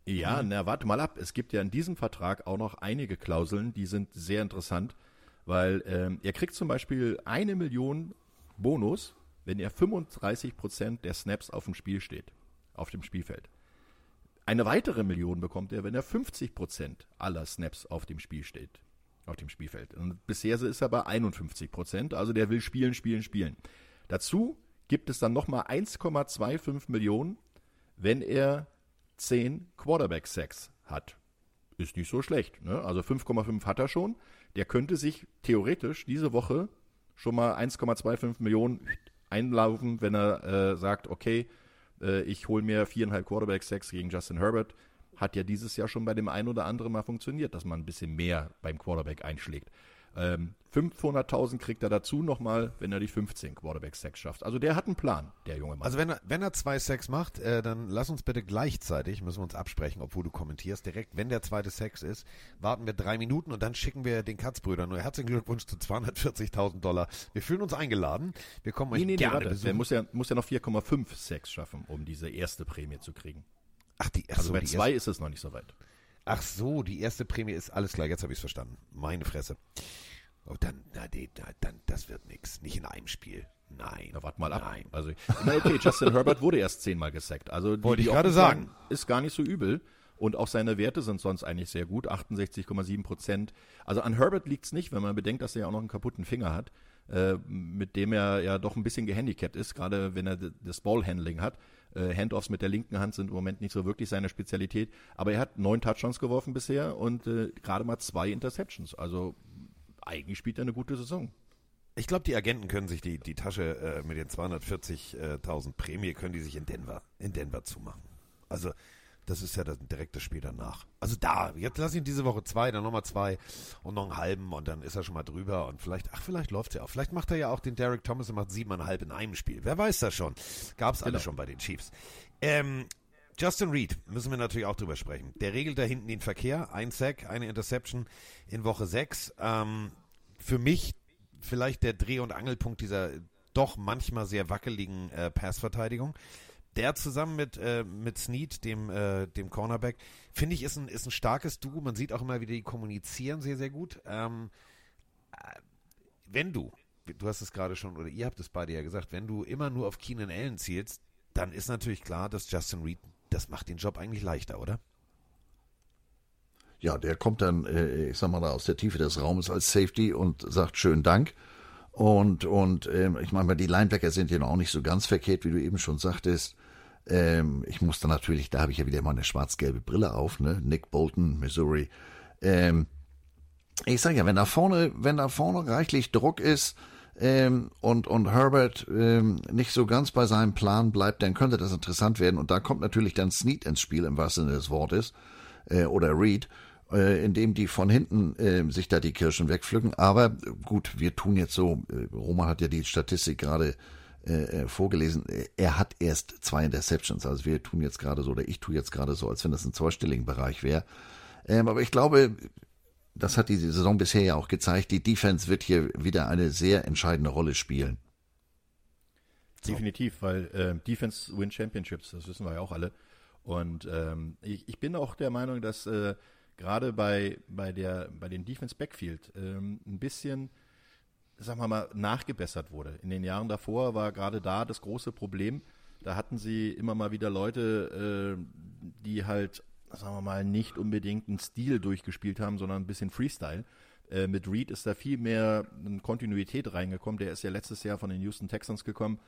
Ja, mhm. na warte mal ab. Es gibt ja in diesem Vertrag auch noch einige Klauseln, die sind sehr interessant, weil ähm, er kriegt zum Beispiel eine Million Bonus, wenn er 35 Prozent der Snaps auf dem Spiel steht, auf dem Spielfeld. Eine weitere Million bekommt er, wenn er 50 Prozent aller Snaps auf dem Spiel steht, auf dem Spielfeld. Und bisher ist er bei 51 Prozent, also der will spielen, spielen, spielen. Dazu gibt es dann nochmal 1,25 Millionen, wenn er 10 Quarterback-Sacks hat. Ist nicht so schlecht. Ne? Also 5,5 hat er schon. Der könnte sich theoretisch diese Woche schon mal 1,25 Millionen einlaufen, wenn er äh, sagt, okay, äh, ich hole mir viereinhalb Quarterback-Sacks gegen Justin Herbert. Hat ja dieses Jahr schon bei dem einen oder anderen mal funktioniert, dass man ein bisschen mehr beim Quarterback einschlägt. Ähm, 500.000 kriegt er dazu nochmal, wenn er die 15 Quarterback-Sacks schafft. Also der hat einen Plan, der junge Mann. Also wenn er, wenn er zwei Sacks macht, äh, dann lass uns bitte gleichzeitig, müssen wir uns absprechen, obwohl du kommentierst, direkt, wenn der zweite Sex ist, warten wir drei Minuten und dann schicken wir den Katzbrüdern nur herzlichen Glückwunsch zu 240.000 Dollar. Wir fühlen uns eingeladen. Wir kommen euch nee, nee, gerne nee, Der muss ja, muss ja noch 4,5 Sex schaffen, um diese erste Prämie zu kriegen. Ach, die, ach also so, bei zwei ist es noch nicht so weit. Ach so, die erste Prämie ist alles klar, jetzt habe ich es verstanden. Meine Fresse. Oh, dann, na, die, dann, das wird nix. Nicht in einem Spiel. Nein. Na, warte mal ab. Nein. Also, na, okay, Justin Herbert wurde erst zehnmal gesackt. Also, die, Wollte ich gerade sagen. Ist gar nicht so übel. Und auch seine Werte sind sonst eigentlich sehr gut. 68,7 Prozent. Also an Herbert liegt's nicht, wenn man bedenkt, dass er ja auch noch einen kaputten Finger hat, äh, mit dem er ja doch ein bisschen gehandicapt ist, gerade wenn er das Ballhandling hat. Äh, Handoffs mit der linken Hand sind im Moment nicht so wirklich seine Spezialität. Aber er hat neun Touchdowns geworfen bisher und äh, gerade mal zwei Interceptions. Also eigentlich spielt er eine gute Saison. Ich glaube, die Agenten können sich die, die Tasche äh, mit den 240.000 Prämie, können die sich in Denver, in Denver zumachen. Also, das ist ja das direkte Spiel danach. Also da, jetzt lass ihn diese Woche zwei, dann nochmal zwei und noch einen halben und dann ist er schon mal drüber und vielleicht, ach, vielleicht läuft er auch. Vielleicht macht er ja auch den Derek Thomas und macht siebeneinhalb in einem Spiel. Wer weiß das schon. Gab's genau. alles schon bei den Chiefs. Ähm, Justin Reed müssen wir natürlich auch drüber sprechen. Der regelt da hinten den Verkehr. Ein Sack, eine Interception in Woche 6. Ähm, für mich vielleicht der Dreh- und Angelpunkt dieser doch manchmal sehr wackeligen äh, Passverteidigung. Der zusammen mit, äh, mit Snead, dem, äh, dem Cornerback, finde ich, ist ein, ist ein starkes Duo. Man sieht auch immer wieder, die kommunizieren sehr, sehr gut. Ähm, äh, wenn du, du hast es gerade schon, oder ihr habt es beide ja gesagt, wenn du immer nur auf Keenan Allen zielst, dann ist natürlich klar, dass Justin Reed das macht den Job eigentlich leichter, oder? Ja, der kommt dann, äh, ich sag mal, da aus der Tiefe des Raumes als Safety und sagt schönen Dank. Und, und ähm, ich meine, die Linebacker sind ja auch nicht so ganz verkehrt, wie du eben schon sagtest. Ähm, ich musste natürlich, da habe ich ja wieder immer eine schwarz-gelbe Brille auf, ne? Nick Bolton, Missouri. Ähm, ich sage ja, wenn da vorne, wenn da vorne reichlich Druck ist, ähm, und, und Herbert ähm, nicht so ganz bei seinem Plan bleibt, dann könnte das interessant werden. Und da kommt natürlich dann Snead ins Spiel, im wahrsten Sinne des Wortes, äh, oder Reed, äh, indem die von hinten äh, sich da die Kirschen wegpflücken. Aber gut, wir tun jetzt so, äh, Roman hat ja die Statistik gerade äh, vorgelesen. Er hat erst zwei Interceptions. Also wir tun jetzt gerade so, oder ich tue jetzt gerade so, als wenn das ein zweistelligen Bereich wäre. Ähm, aber ich glaube, das hat die Saison bisher ja auch gezeigt, die Defense wird hier wieder eine sehr entscheidende Rolle spielen. Definitiv, weil äh, Defense win Championships, das wissen wir ja auch alle. Und ähm, ich, ich bin auch der Meinung, dass äh, gerade bei, bei, bei den Defense Backfield ähm, ein bisschen, sagen wir mal, nachgebessert wurde. In den Jahren davor war gerade da das große Problem. Da hatten sie immer mal wieder Leute, äh, die halt, sagen wir mal, nicht unbedingt einen Stil durchgespielt haben, sondern ein bisschen Freestyle. Äh, mit Reed ist da viel mehr eine Kontinuität reingekommen. Der ist ja letztes Jahr von den Houston Texans gekommen.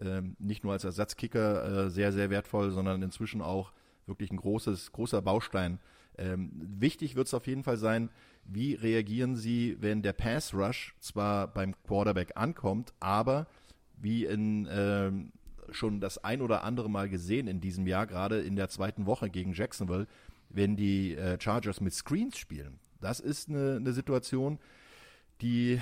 Ähm, nicht nur als Ersatzkicker äh, sehr, sehr wertvoll, sondern inzwischen auch wirklich ein großes, großer Baustein. Ähm, wichtig wird es auf jeden Fall sein, wie reagieren Sie, wenn der Pass Rush zwar beim Quarterback ankommt, aber wie in ähm, schon das ein oder andere Mal gesehen in diesem Jahr, gerade in der zweiten Woche gegen Jacksonville, wenn die äh, Chargers mit Screens spielen. Das ist eine, eine Situation, die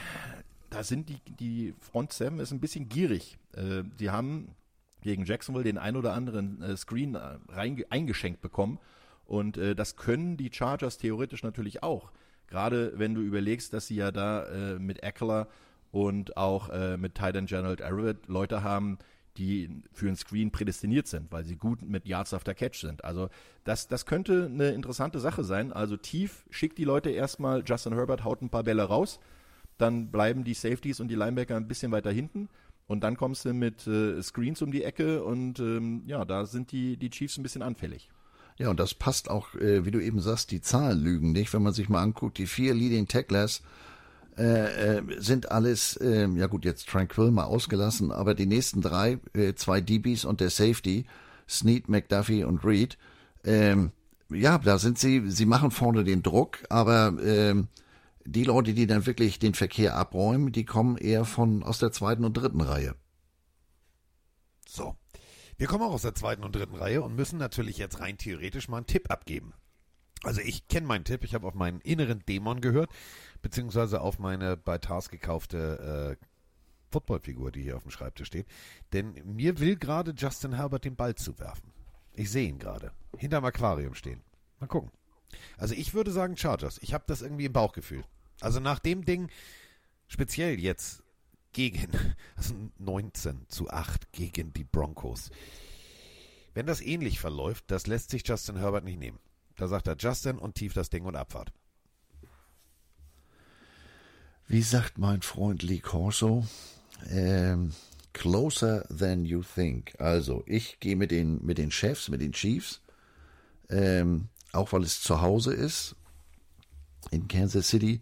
da sind die, die Front Seven ist ein bisschen gierig. Äh, haben gegen Jacksonville den ein oder anderen äh, Screen äh, rein, eingeschenkt bekommen. Und äh, das können die Chargers theoretisch natürlich auch. Gerade wenn du überlegst, dass sie ja da äh, mit Eckler und auch äh, mit Titan General Arrowhead Leute haben, die für ein Screen prädestiniert sind, weil sie gut mit Yards after Catch sind. Also das, das könnte eine interessante Sache sein. Also tief schickt die Leute erstmal, Justin Herbert haut ein paar Bälle raus dann bleiben die Safeties und die Linebacker ein bisschen weiter hinten. Und dann kommst du mit äh, Screens um die Ecke und ähm, ja, da sind die, die Chiefs ein bisschen anfällig. Ja, und das passt auch, äh, wie du eben sagst, die Zahlen lügen nicht. Wenn man sich mal anguckt, die vier Leading Tacklers äh, äh, sind alles, äh, ja gut, jetzt Tranquil mal ausgelassen, aber die nächsten drei, äh, zwei DBs und der Safety, Snead, McDuffie und Reed, ähm, ja, da sind sie, sie machen vorne den Druck, aber ähm, die Leute, die dann wirklich den Verkehr abräumen, die kommen eher von aus der zweiten und dritten Reihe. So. Wir kommen auch aus der zweiten und dritten Reihe und müssen natürlich jetzt rein theoretisch mal einen Tipp abgeben. Also ich kenne meinen Tipp, ich habe auf meinen inneren Dämon gehört, beziehungsweise auf meine bei Tars gekaufte äh, Footballfigur, die hier auf dem Schreibtisch steht. Denn mir will gerade Justin Herbert den Ball zuwerfen. Ich sehe ihn gerade. Hinterm Aquarium stehen. Mal gucken. Also ich würde sagen Chargers. Ich habe das irgendwie im Bauchgefühl. Also nach dem Ding, speziell jetzt gegen, also 19 zu 8 gegen die Broncos. Wenn das ähnlich verläuft, das lässt sich Justin Herbert nicht nehmen. Da sagt er Justin und tief das Ding und Abfahrt. Wie sagt mein Freund Lee Corso? Ähm, closer than you think. Also, ich gehe mit den, mit den Chefs, mit den Chiefs, ähm, auch weil es zu Hause ist in Kansas City.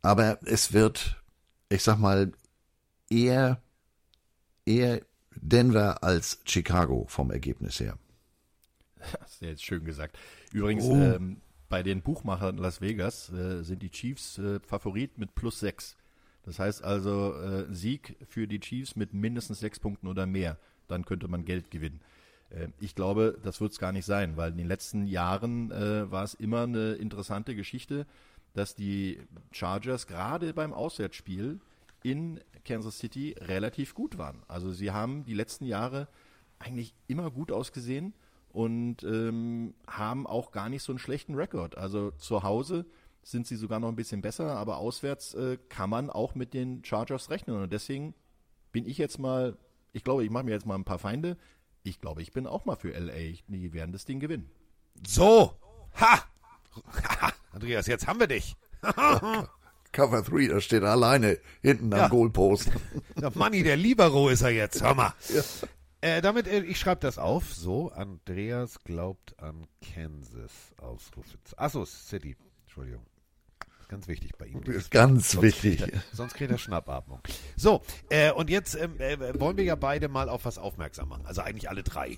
Aber es wird, ich sag mal, eher, eher Denver als Chicago vom Ergebnis her. Das ist jetzt schön gesagt. Übrigens, oh. ähm, bei den Buchmachern in Las Vegas äh, sind die Chiefs äh, Favorit mit plus sechs. Das heißt also äh, Sieg für die Chiefs mit mindestens sechs Punkten oder mehr. Dann könnte man Geld gewinnen. Äh, ich glaube, das wird es gar nicht sein, weil in den letzten Jahren äh, war es immer eine interessante Geschichte dass die Chargers gerade beim Auswärtsspiel in Kansas City relativ gut waren. Also sie haben die letzten Jahre eigentlich immer gut ausgesehen und ähm, haben auch gar nicht so einen schlechten Rekord. Also zu Hause sind sie sogar noch ein bisschen besser, aber auswärts äh, kann man auch mit den Chargers rechnen. Und deswegen bin ich jetzt mal, ich glaube, ich mache mir jetzt mal ein paar Feinde. Ich glaube, ich bin auch mal für LA. Die werden das Ding gewinnen. So, ha! Andreas, jetzt haben wir dich. Cover 3, da steht er alleine hinten ja. am Goalpost. Der Manni, der Libero ist er jetzt, hör mal. Ja. Äh, damit, äh, ich schreibe das auf. So, Andreas glaubt an Kansas. Ausrufezeichen. Achso, City. Entschuldigung. Ganz wichtig bei ihm. Ist ganz sonst wichtig. Kriegt er, sonst kriegt er Schnappatmung. So, äh, und jetzt ähm, äh, wollen wir ja beide mal auf was aufmerksam machen. Also eigentlich alle drei.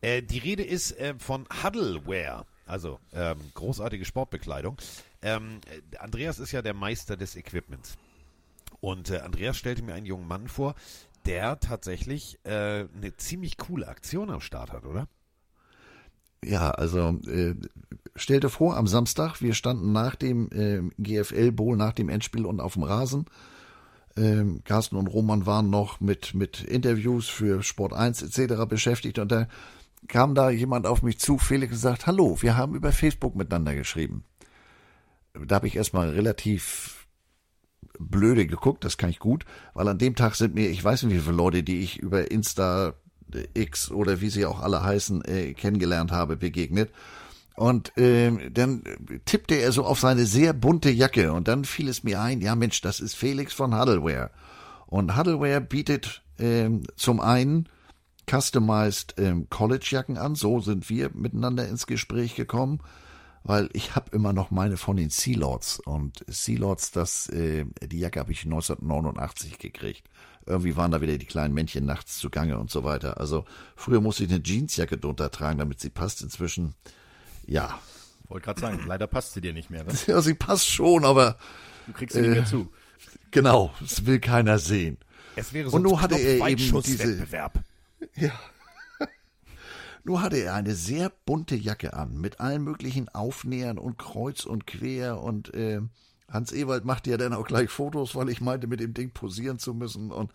Äh, die Rede ist äh, von Huddleware. Also ähm, großartige Sportbekleidung. Ähm, Andreas ist ja der Meister des Equipments. Und äh, Andreas stellte mir einen jungen Mann vor, der tatsächlich äh, eine ziemlich coole Aktion am Start hat, oder? Ja, also äh, stell dir vor, am Samstag, wir standen nach dem äh, GFL Bowl, nach dem Endspiel und auf dem Rasen. ähm, Carsten und Roman waren noch mit, mit Interviews für Sport 1 etc. beschäftigt und da kam da jemand auf mich zu, Felix, und sagt, hallo, wir haben über Facebook miteinander geschrieben. Da habe ich erstmal relativ blöde geguckt, das kann ich gut, weil an dem Tag sind mir, ich weiß nicht wie viele Leute, die ich über Insta X oder wie sie auch alle heißen, äh, kennengelernt habe, begegnet. Und ähm, dann tippte er so auf seine sehr bunte Jacke und dann fiel es mir ein, ja Mensch, das ist Felix von Huddleware. Und Huddleware bietet ähm, zum einen customized ähm, College-Jacken an, so sind wir miteinander ins Gespräch gekommen, weil ich habe immer noch meine von den Sealords und Sealords, das äh, die Jacke habe ich 1989 gekriegt. Irgendwie waren da wieder die kleinen Männchen nachts zugange und so weiter. Also früher musste ich eine Jeansjacke drunter tragen, damit sie passt. Inzwischen ja. Wollte gerade sagen, leider passt sie dir nicht mehr. Was? Ja, sie passt schon, aber. Du kriegst sie äh, nicht mehr zu. Genau, das will keiner sehen. Es wäre so Und nun hatte er eben diese. Wettbewerb. Ja. Nur hatte er eine sehr bunte Jacke an, mit allen möglichen Aufnähern und kreuz und quer und äh, Hans Ewald machte ja dann auch gleich Fotos, weil ich meinte, mit dem Ding posieren zu müssen und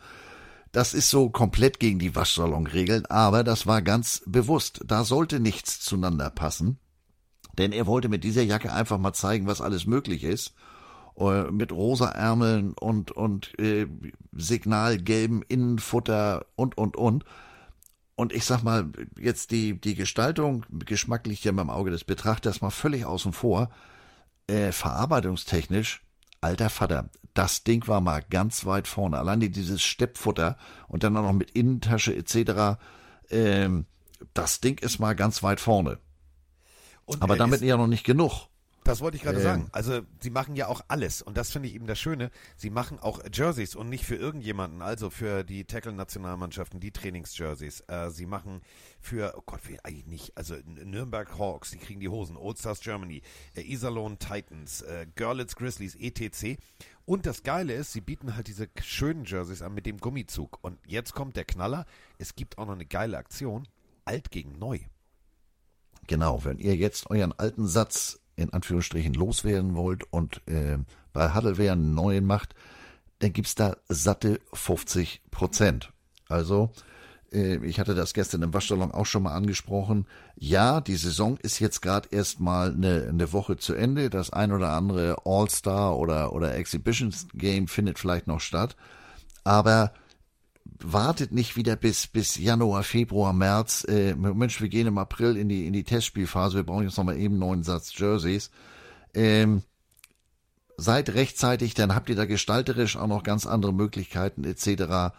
das ist so komplett gegen die Waschsalonregeln, aber das war ganz bewusst. Da sollte nichts zueinander passen. Denn er wollte mit dieser Jacke einfach mal zeigen, was alles möglich ist. Äh, mit rosa Ärmeln und, und äh, signalgelbem Innenfutter und, und, und. Und ich sag mal, jetzt die, die Gestaltung, geschmacklich ja beim Auge des Betrachters mal völlig außen vor, äh, verarbeitungstechnisch, alter Vater, das Ding war mal ganz weit vorne. Allein dieses Steppfutter und dann auch noch mit Innentasche etc., ähm, das Ding ist mal ganz weit vorne. Und Aber damit ja noch nicht genug. Das wollte ich gerade ähm. sagen. Also sie machen ja auch alles und das finde ich eben das Schöne. Sie machen auch Jerseys und nicht für irgendjemanden, also für die Tackle-Nationalmannschaften, die Trainings-Jerseys. Äh, sie machen für, oh Gott, wie eigentlich nicht, also Nürnberg Hawks, die kriegen die Hosen, Old Stars Germany, äh, Iserlohn Titans, äh, Görlitz Grizzlies, etc. Und das Geile ist, sie bieten halt diese schönen Jerseys an mit dem Gummizug. Und jetzt kommt der Knaller. Es gibt auch noch eine geile Aktion. Alt gegen neu. Genau, wenn ihr jetzt euren alten Satz in Anführungsstrichen loswerden wollt und äh, bei Huddleware einen neuen macht, dann gibt's da satte 50 Prozent. Also, äh, ich hatte das gestern im Waschsalon auch schon mal angesprochen. Ja, die Saison ist jetzt gerade erst mal eine, eine Woche zu Ende. Das ein oder andere All-Star oder, oder Exhibition Game findet vielleicht noch statt. Aber wartet nicht wieder bis, bis Januar, Februar, März. Äh, Mensch, wir gehen im April in die, in die Testspielphase. Wir brauchen jetzt nochmal eben einen neuen Satz Jerseys. Ähm, seid rechtzeitig, dann habt ihr da gestalterisch auch noch ganz andere Möglichkeiten etc.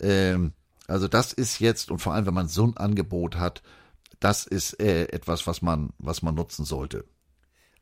Ähm, also das ist jetzt, und vor allem, wenn man so ein Angebot hat, das ist äh, etwas, was man, was man nutzen sollte.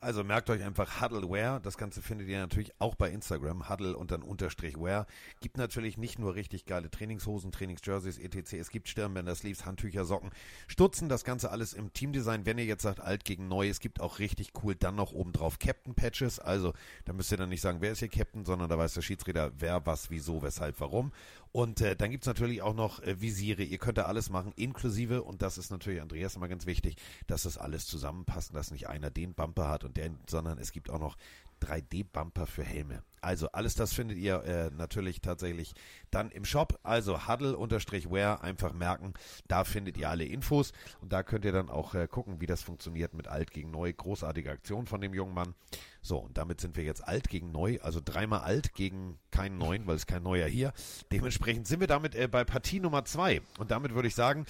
Also merkt euch einfach Huddleware. Das Ganze findet ihr natürlich auch bei Instagram. Huddle und dann Unterstrich Wear. Gibt natürlich nicht nur richtig geile Trainingshosen, Trainingsjerseys, etc. Es gibt Stirnbänder, Sleeves, Handtücher, Socken, Stutzen. Das Ganze alles im Teamdesign. Wenn ihr jetzt sagt alt gegen neu, es gibt auch richtig cool dann noch obendrauf Captain Patches. Also da müsst ihr dann nicht sagen, wer ist hier Captain, sondern da weiß der Schiedsrichter, wer, was, wieso, weshalb, warum. Und äh, dann gibt's natürlich auch noch äh, Visiere. Ihr könnt da alles machen, inklusive, und das ist natürlich Andreas immer ganz wichtig, dass das alles zusammenpasst, dass nicht einer den Bumper hat und der, sondern es gibt auch noch 3D-Bumper für Helme. Also alles das findet ihr äh, natürlich tatsächlich dann im Shop. Also huddle-wear einfach merken. Da findet ihr alle Infos und da könnt ihr dann auch äh, gucken, wie das funktioniert mit alt gegen neu. Großartige Aktion von dem jungen Mann. So, und damit sind wir jetzt alt gegen neu, also dreimal alt gegen keinen neuen, weil es kein neuer hier. Dementsprechend sind wir damit äh, bei Partie Nummer zwei. Und damit würde ich sagen,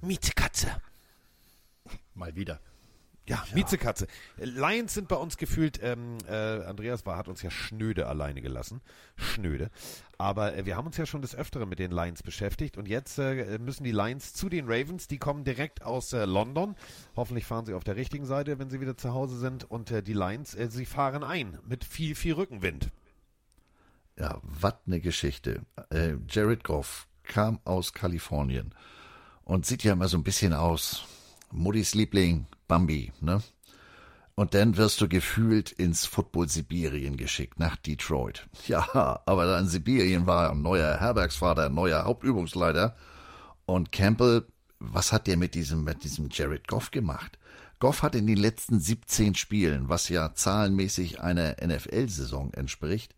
Mietekatze. Mal wieder. Ja, ja. Miezekatze. Lions sind bei uns gefühlt, ähm, äh, Andreas war, hat uns ja schnöde alleine gelassen. Schnöde. Aber äh, wir haben uns ja schon des Öfteren mit den Lions beschäftigt und jetzt äh, müssen die Lions zu den Ravens. Die kommen direkt aus äh, London. Hoffentlich fahren sie auf der richtigen Seite, wenn sie wieder zu Hause sind. Und äh, die Lions, äh, sie fahren ein mit viel, viel Rückenwind. Ja, was eine Geschichte. Jared Goff kam aus Kalifornien und sieht ja immer so ein bisschen aus. Muddis Liebling, Bambi, ne? Und dann wirst du gefühlt ins Football Sibirien geschickt, nach Detroit. Ja, aber da in Sibirien war ein neuer Herbergsvater, neuer Hauptübungsleiter. Und Campbell, was hat der mit diesem, mit diesem Jared Goff gemacht? Goff hat in den letzten 17 Spielen, was ja zahlenmäßig einer NFL-Saison entspricht,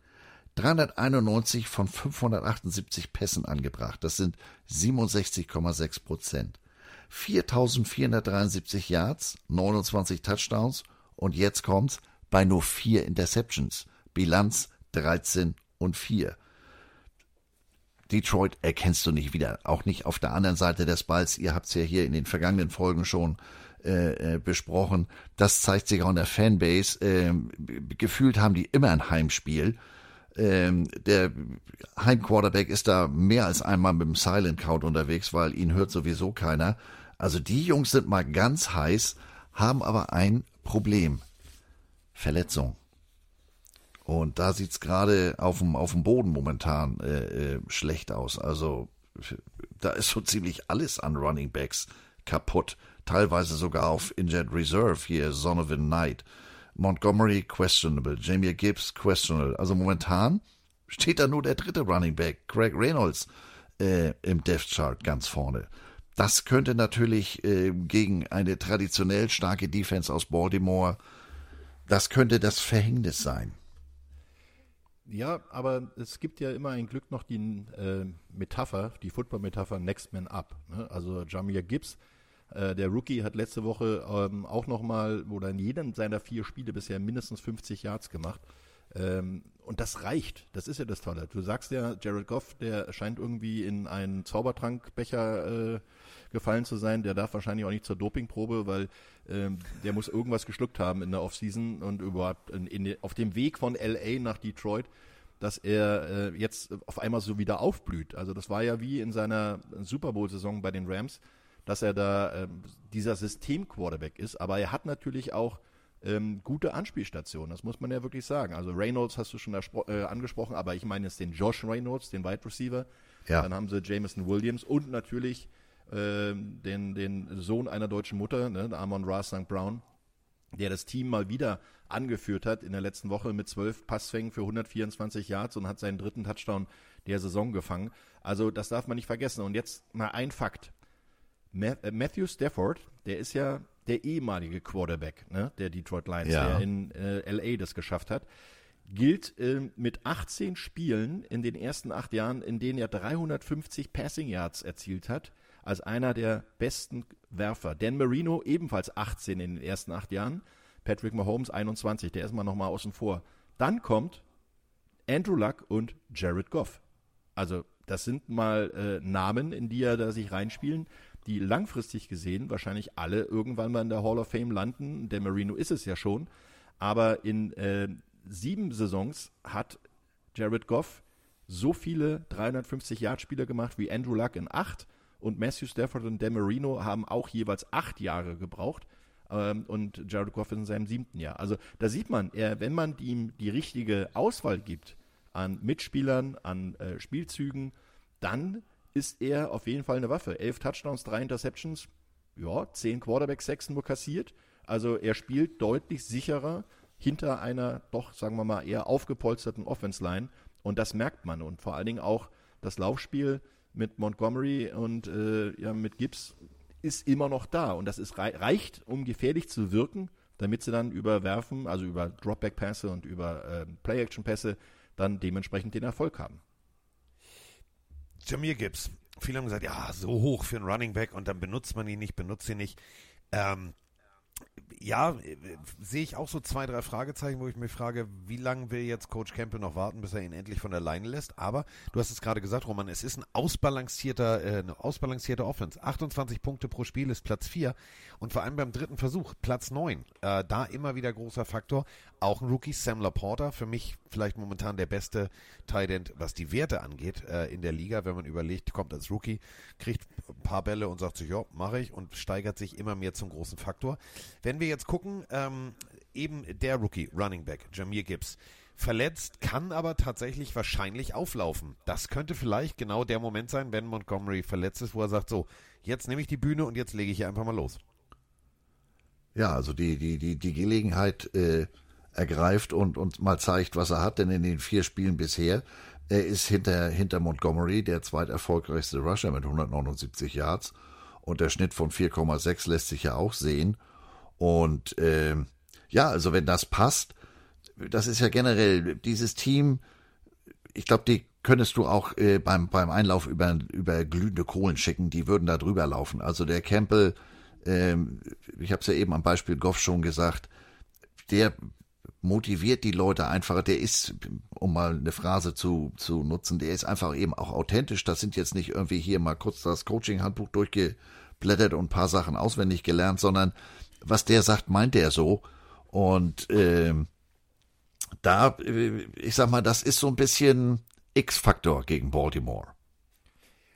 391 von 578 Pässen angebracht. Das sind 67,6 Prozent. 4473 Yards, 29 Touchdowns und jetzt kommt's bei nur vier Interceptions. Bilanz 13 und 4. Detroit erkennst du nicht wieder, auch nicht auf der anderen Seite des Balls. Ihr habt's ja hier in den vergangenen Folgen schon äh, äh, besprochen. Das zeigt sich auch in der Fanbase. Ähm, gefühlt haben die immer ein Heimspiel. Ähm, der Heimquarterback ist da mehr als einmal mit dem Silent Count unterwegs, weil ihn hört sowieso keiner. Also die Jungs sind mal ganz heiß, haben aber ein Problem. Verletzung. Und da sieht's gerade auf dem, auf dem Boden momentan äh, äh, schlecht aus. Also da ist so ziemlich alles an Running Backs kaputt. Teilweise sogar auf Injured Reserve hier, Zonovan Knight. Montgomery questionable, Jamie Gibbs questionable. Also momentan steht da nur der dritte Running Back, Craig Reynolds, äh, im Death Chart ganz vorne. Das könnte natürlich äh, gegen eine traditionell starke Defense aus Baltimore, das könnte das Verhängnis sein. Ja, aber es gibt ja immer ein Glück noch die äh, Metapher, die Football-Metapher Next Man Up. Ne? Also Jamir Gibbs, äh, der Rookie, hat letzte Woche ähm, auch nochmal oder in jedem seiner vier Spiele bisher mindestens 50 Yards gemacht. Ähm, und das reicht. Das ist ja das Tolle. Du sagst ja, Jared Goff, der scheint irgendwie in einen Zaubertrankbecher äh, gefallen zu sein. Der darf wahrscheinlich auch nicht zur Dopingprobe, weil ähm, der muss irgendwas geschluckt haben in der Offseason und überhaupt in, in, auf dem Weg von LA nach Detroit, dass er äh, jetzt auf einmal so wieder aufblüht. Also das war ja wie in seiner Super Bowl-Saison bei den Rams, dass er da äh, dieser System-Quarterback ist. Aber er hat natürlich auch ähm, gute Anspielstationen, das muss man ja wirklich sagen. Also Reynolds hast du schon äh, angesprochen, aber ich meine jetzt den Josh Reynolds, den Wide Receiver. Ja. Dann haben sie Jameson Williams und natürlich ähm, den, den Sohn einer deutschen Mutter, ne, Amon Ra St. Brown, der das Team mal wieder angeführt hat in der letzten Woche mit zwölf Passfängen für 124 Yards und hat seinen dritten Touchdown der Saison gefangen. Also das darf man nicht vergessen. Und jetzt mal ein Fakt. Äh, Matthew Stafford, der ist ja der ehemalige Quarterback ne, der Detroit Lions, ja. der in äh, LA das geschafft hat, gilt äh, mit 18 Spielen in den ersten acht Jahren, in denen er 350 Passing Yards erzielt hat, als einer der besten Werfer. Dan Marino ebenfalls 18 in den ersten acht Jahren. Patrick Mahomes 21, der ist mal nochmal außen vor. Dann kommt Andrew Luck und Jared Goff. Also das sind mal äh, Namen, in die er da sich reinspielen, die langfristig gesehen wahrscheinlich alle irgendwann mal in der Hall of Fame landen. Der Marino ist es ja schon. Aber in äh, sieben Saisons hat Jared Goff so viele 350 Yard Spieler gemacht wie Andrew Luck in acht und Matthew Stafford und Dan Marino haben auch jeweils acht Jahre gebraucht ähm, und Jared Goff ist in seinem siebten Jahr. Also da sieht man, er, wenn man ihm die richtige Auswahl gibt an Mitspielern, an äh, Spielzügen, dann ist er auf jeden Fall eine Waffe. Elf Touchdowns, drei Interceptions, ja, zehn Quarterback-Sechsen nur kassiert. Also er spielt deutlich sicherer hinter einer doch, sagen wir mal, eher aufgepolsterten Offense-Line. Und das merkt man. Und vor allen Dingen auch das Laufspiel mit Montgomery und äh, ja, mit Gibbs ist immer noch da. Und das ist reicht, um gefährlich zu wirken, damit sie dann überwerfen, also über Dropback-Pässe und über äh, Play-Action-Pässe, dann dementsprechend den Erfolg haben. Jamir Gibbs. Viele haben gesagt, ja, so hoch für einen Running Back und dann benutzt man ihn nicht, benutzt ihn nicht. Ähm, ja, äh, sehe ich auch so zwei, drei Fragezeichen, wo ich mich frage, wie lange will jetzt Coach Campbell noch warten, bis er ihn endlich von der Leine lässt? Aber du hast es gerade gesagt, Roman, es ist ein ausbalancierter, äh, eine ausbalancierte Offense. 28 Punkte pro Spiel ist Platz 4 und vor allem beim dritten Versuch Platz 9. Äh, da immer wieder großer Faktor. Auch ein Rookie, Sam Laporta, für mich vielleicht momentan der beste Tight End, was die Werte angeht äh, in der Liga, wenn man überlegt, kommt als Rookie, kriegt ein paar Bälle und sagt sich, ja, mache ich und steigert sich immer mehr zum großen Faktor. Wenn wir jetzt gucken, ähm, eben der Rookie, Running Back, Jamir Gibbs, verletzt, kann aber tatsächlich wahrscheinlich auflaufen. Das könnte vielleicht genau der Moment sein, wenn Montgomery verletzt ist, wo er sagt, so, jetzt nehme ich die Bühne und jetzt lege ich hier einfach mal los. Ja, also die, die, die, die Gelegenheit äh, ergreift und, und mal zeigt, was er hat, denn in den vier Spielen bisher, er ist hinter, hinter Montgomery der zweiterfolgreichste Rusher mit 179 Yards und der Schnitt von 4,6 lässt sich ja auch sehen. Und äh, ja, also wenn das passt, das ist ja generell, dieses Team ich glaube, die könntest du auch äh, beim, beim Einlauf über, über glühende Kohlen schicken, die würden da drüber laufen. Also der Campbell, ähm, ich habe es ja eben am Beispiel Goff schon gesagt, der motiviert die Leute einfach, der ist, um mal eine Phrase zu, zu nutzen, der ist einfach eben auch authentisch. Das sind jetzt nicht irgendwie hier mal kurz das Coaching-Handbuch durchgeblättert und ein paar Sachen auswendig gelernt, sondern was der sagt, meint der so. Und ähm, da, äh, ich sag mal, das ist so ein bisschen X-Faktor gegen Baltimore.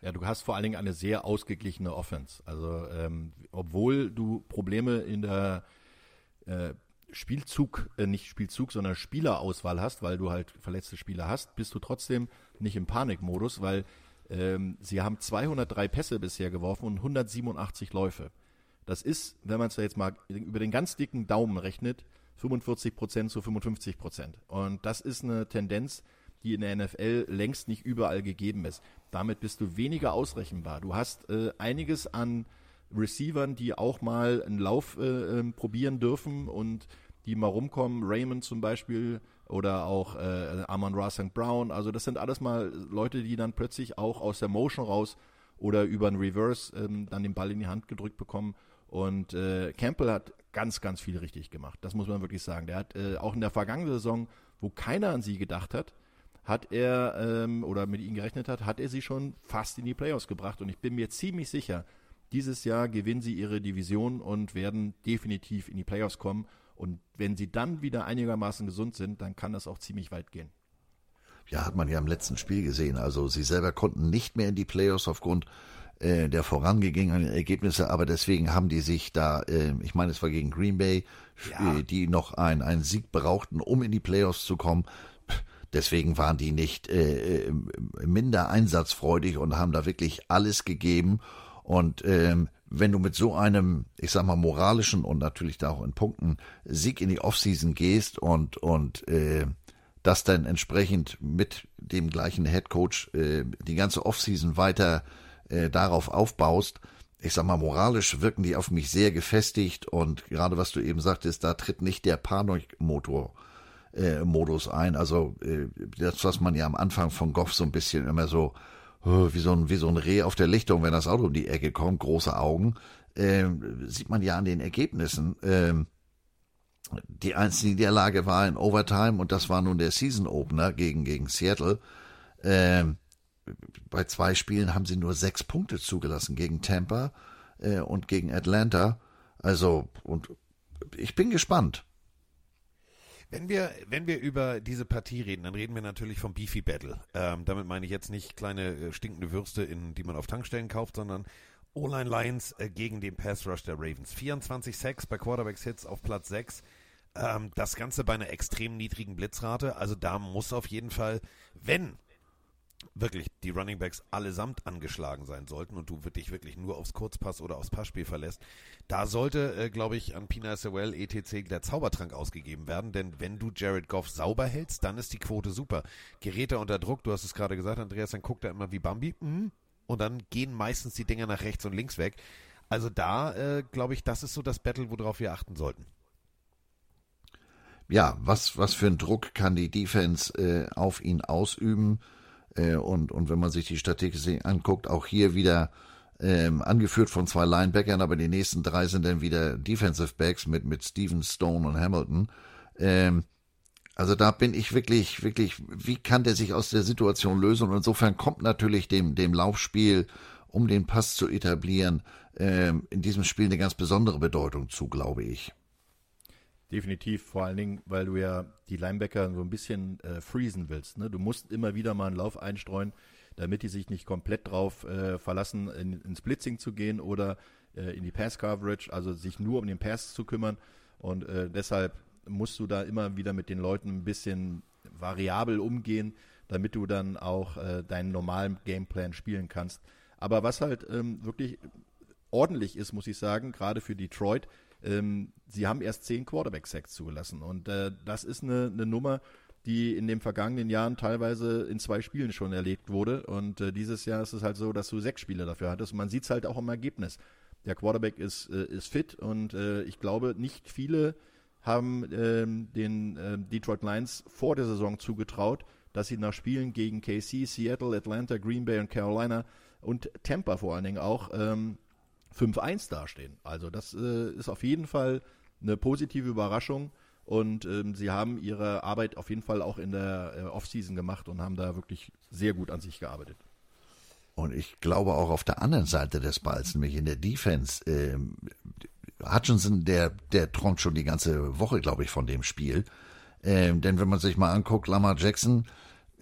Ja, du hast vor allen Dingen eine sehr ausgeglichene Offense. Also, ähm, obwohl du Probleme in der äh, Spielzug, äh, nicht Spielzug, sondern Spielerauswahl hast, weil du halt verletzte Spieler hast, bist du trotzdem nicht im Panikmodus, weil ähm, sie haben 203 Pässe bisher geworfen und 187 Läufe. Das ist, wenn man es jetzt mal über den ganz dicken Daumen rechnet, 45 Prozent zu 55 Prozent. Und das ist eine Tendenz, die in der NFL längst nicht überall gegeben ist. Damit bist du weniger ausrechenbar. Du hast äh, einiges an Receivern, die auch mal einen Lauf äh, ähm, probieren dürfen und die mal rumkommen. Raymond zum Beispiel oder auch äh, Amon Ra St. Brown. Also das sind alles mal Leute, die dann plötzlich auch aus der Motion raus oder über einen Reverse ähm, dann den Ball in die Hand gedrückt bekommen. Und äh, Campbell hat ganz, ganz viel richtig gemacht. Das muss man wirklich sagen. Der hat äh, auch in der vergangenen Saison, wo keiner an sie gedacht hat, hat er ähm, oder mit ihnen gerechnet hat, hat er sie schon fast in die Playoffs gebracht. Und ich bin mir ziemlich sicher, dieses Jahr gewinnen sie ihre Division und werden definitiv in die Playoffs kommen. Und wenn sie dann wieder einigermaßen gesund sind, dann kann das auch ziemlich weit gehen. Ja, hat man ja im letzten Spiel gesehen. Also sie selber konnten nicht mehr in die Playoffs aufgrund äh, der vorangegangenen Ergebnisse, aber deswegen haben die sich da, äh, ich meine, es war gegen Green Bay, ja. äh, die noch ein, einen Sieg brauchten, um in die Playoffs zu kommen. Deswegen waren die nicht äh, äh, minder einsatzfreudig und haben da wirklich alles gegeben. Und ähm, wenn du mit so einem, ich sag mal, moralischen und natürlich da auch in Punkten Sieg in die Offseason gehst und, und äh, das dann entsprechend mit dem gleichen Headcoach äh, die ganze Offseason weiter äh, darauf aufbaust, ich sag mal, moralisch wirken die auf mich sehr gefestigt und gerade was du eben sagtest, da tritt nicht der Panikmotor äh, Modus ein. Also äh, das, was man ja am Anfang von Goff so ein bisschen immer so wie so ein wie so ein Reh auf der Lichtung, wenn das Auto um die Ecke kommt, große Augen, äh, sieht man ja an den Ergebnissen. Äh, die einzige Niederlage war in Overtime und das war nun der Season Opener gegen gegen Seattle. Äh, bei zwei Spielen haben sie nur sechs Punkte zugelassen gegen Tampa äh, und gegen Atlanta. Also, und ich bin gespannt. Wenn wir, wenn wir über diese Partie reden, dann reden wir natürlich vom Beefy Battle. Ähm, damit meine ich jetzt nicht kleine äh, stinkende Würste, in, die man auf Tankstellen kauft, sondern O-Line Lions äh, gegen den Pass Rush der Ravens. 24 Sacks bei Quarterbacks Hits auf Platz 6. Ähm, das Ganze bei einer extrem niedrigen Blitzrate. Also da muss auf jeden Fall, wenn wirklich die Running Backs allesamt angeschlagen sein sollten und du dich wirklich nur aufs Kurzpass oder aufs Passspiel verlässt, da sollte, äh, glaube ich, an Pina Sewell etc. der Zaubertrank ausgegeben werden, denn wenn du Jared Goff sauber hältst, dann ist die Quote super. Gerät er unter Druck, du hast es gerade gesagt, Andreas, dann guckt er immer wie Bambi mhm. und dann gehen meistens die Dinger nach rechts und links weg. Also da, äh, glaube ich, das ist so das Battle, worauf wir achten sollten ja, was, was für ein Druck kann die Defense äh, auf ihn ausüben? Äh, und, und wenn man sich die Statistik anguckt, auch hier wieder ähm, angeführt von zwei Linebackern, aber die nächsten drei sind dann wieder Defensive Backs mit, mit Steven Stone und Hamilton. Ähm, also da bin ich wirklich, wirklich, wie kann der sich aus der Situation lösen? Und insofern kommt natürlich dem, dem Laufspiel, um den Pass zu etablieren, ähm, in diesem Spiel eine ganz besondere Bedeutung zu, glaube ich. Definitiv, vor allen Dingen, weil du ja die Linebacker so ein bisschen äh, freezen willst. Ne? Du musst immer wieder mal einen Lauf einstreuen, damit die sich nicht komplett drauf äh, verlassen, in, ins Blitzing zu gehen oder äh, in die Pass-Coverage, also sich nur um den Pass zu kümmern. Und äh, deshalb musst du da immer wieder mit den Leuten ein bisschen variabel umgehen, damit du dann auch äh, deinen normalen Gameplan spielen kannst. Aber was halt ähm, wirklich ordentlich ist, muss ich sagen, gerade für Detroit, ähm, sie haben erst zehn Quarterback-Sacks zugelassen. Und äh, das ist eine, eine Nummer, die in den vergangenen Jahren teilweise in zwei Spielen schon erlegt wurde. Und äh, dieses Jahr ist es halt so, dass du sechs Spiele dafür hattest. Und man sieht es halt auch im Ergebnis. Der Quarterback ist, äh, ist fit und äh, ich glaube, nicht viele haben ähm, den äh, Detroit Lions vor der Saison zugetraut, dass sie nach Spielen gegen KC, Seattle, Atlanta, Green Bay und Carolina und Tampa vor allen Dingen auch ähm, 5-1 dastehen. Also das äh, ist auf jeden Fall eine positive Überraschung und ähm, sie haben ihre Arbeit auf jeden Fall auch in der äh, Offseason gemacht und haben da wirklich sehr gut an sich gearbeitet. Und ich glaube auch auf der anderen Seite des Balls, nämlich in der Defense, ähm, Hutchinson, der, der träumt schon die ganze Woche, glaube ich, von dem Spiel. Ähm, denn wenn man sich mal anguckt, Lamar Jackson,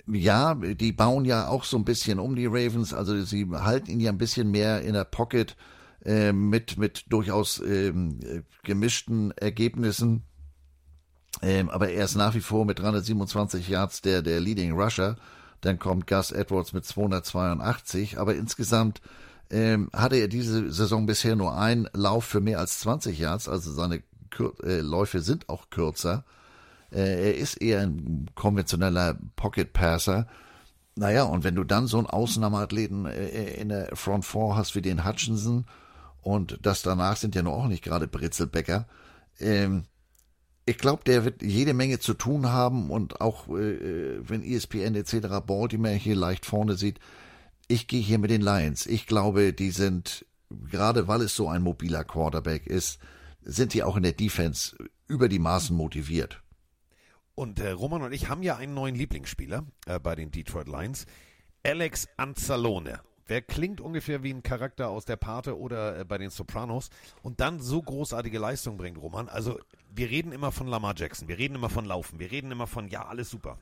ja, die bauen ja auch so ein bisschen um die Ravens, also sie halten ihn ja ein bisschen mehr in der Pocket äh, mit, mit durchaus ähm, gemischten Ergebnissen. Ähm, aber er ist nach wie vor mit 327 Yards der, der Leading Rusher. Dann kommt Gus Edwards mit 282. Aber insgesamt ähm, hatte er diese Saison bisher nur einen Lauf für mehr als 20 Yards. Also seine Kür äh, Läufe sind auch kürzer. Äh, er ist eher ein konventioneller Pocket Passer. Naja, und wenn du dann so einen Ausnahmeathleten äh, in der Front Four hast wie den Hutchinson und das danach sind ja noch auch nicht gerade Britzelbäcker, ähm, ich glaube, der wird jede Menge zu tun haben und auch äh, wenn ESPN etc. Baltimore hier leicht vorne sieht, ich gehe hier mit den Lions. Ich glaube, die sind, gerade weil es so ein mobiler Quarterback ist, sind die auch in der Defense über die Maßen motiviert. Und äh, Roman und ich haben ja einen neuen Lieblingsspieler äh, bei den Detroit Lions, Alex Anzalone. Wer klingt ungefähr wie ein Charakter aus der Pate oder äh, bei den Sopranos und dann so großartige Leistung bringt, Roman. Also wir reden immer von Lamar Jackson, wir reden immer von Laufen, wir reden immer von, ja, alles super.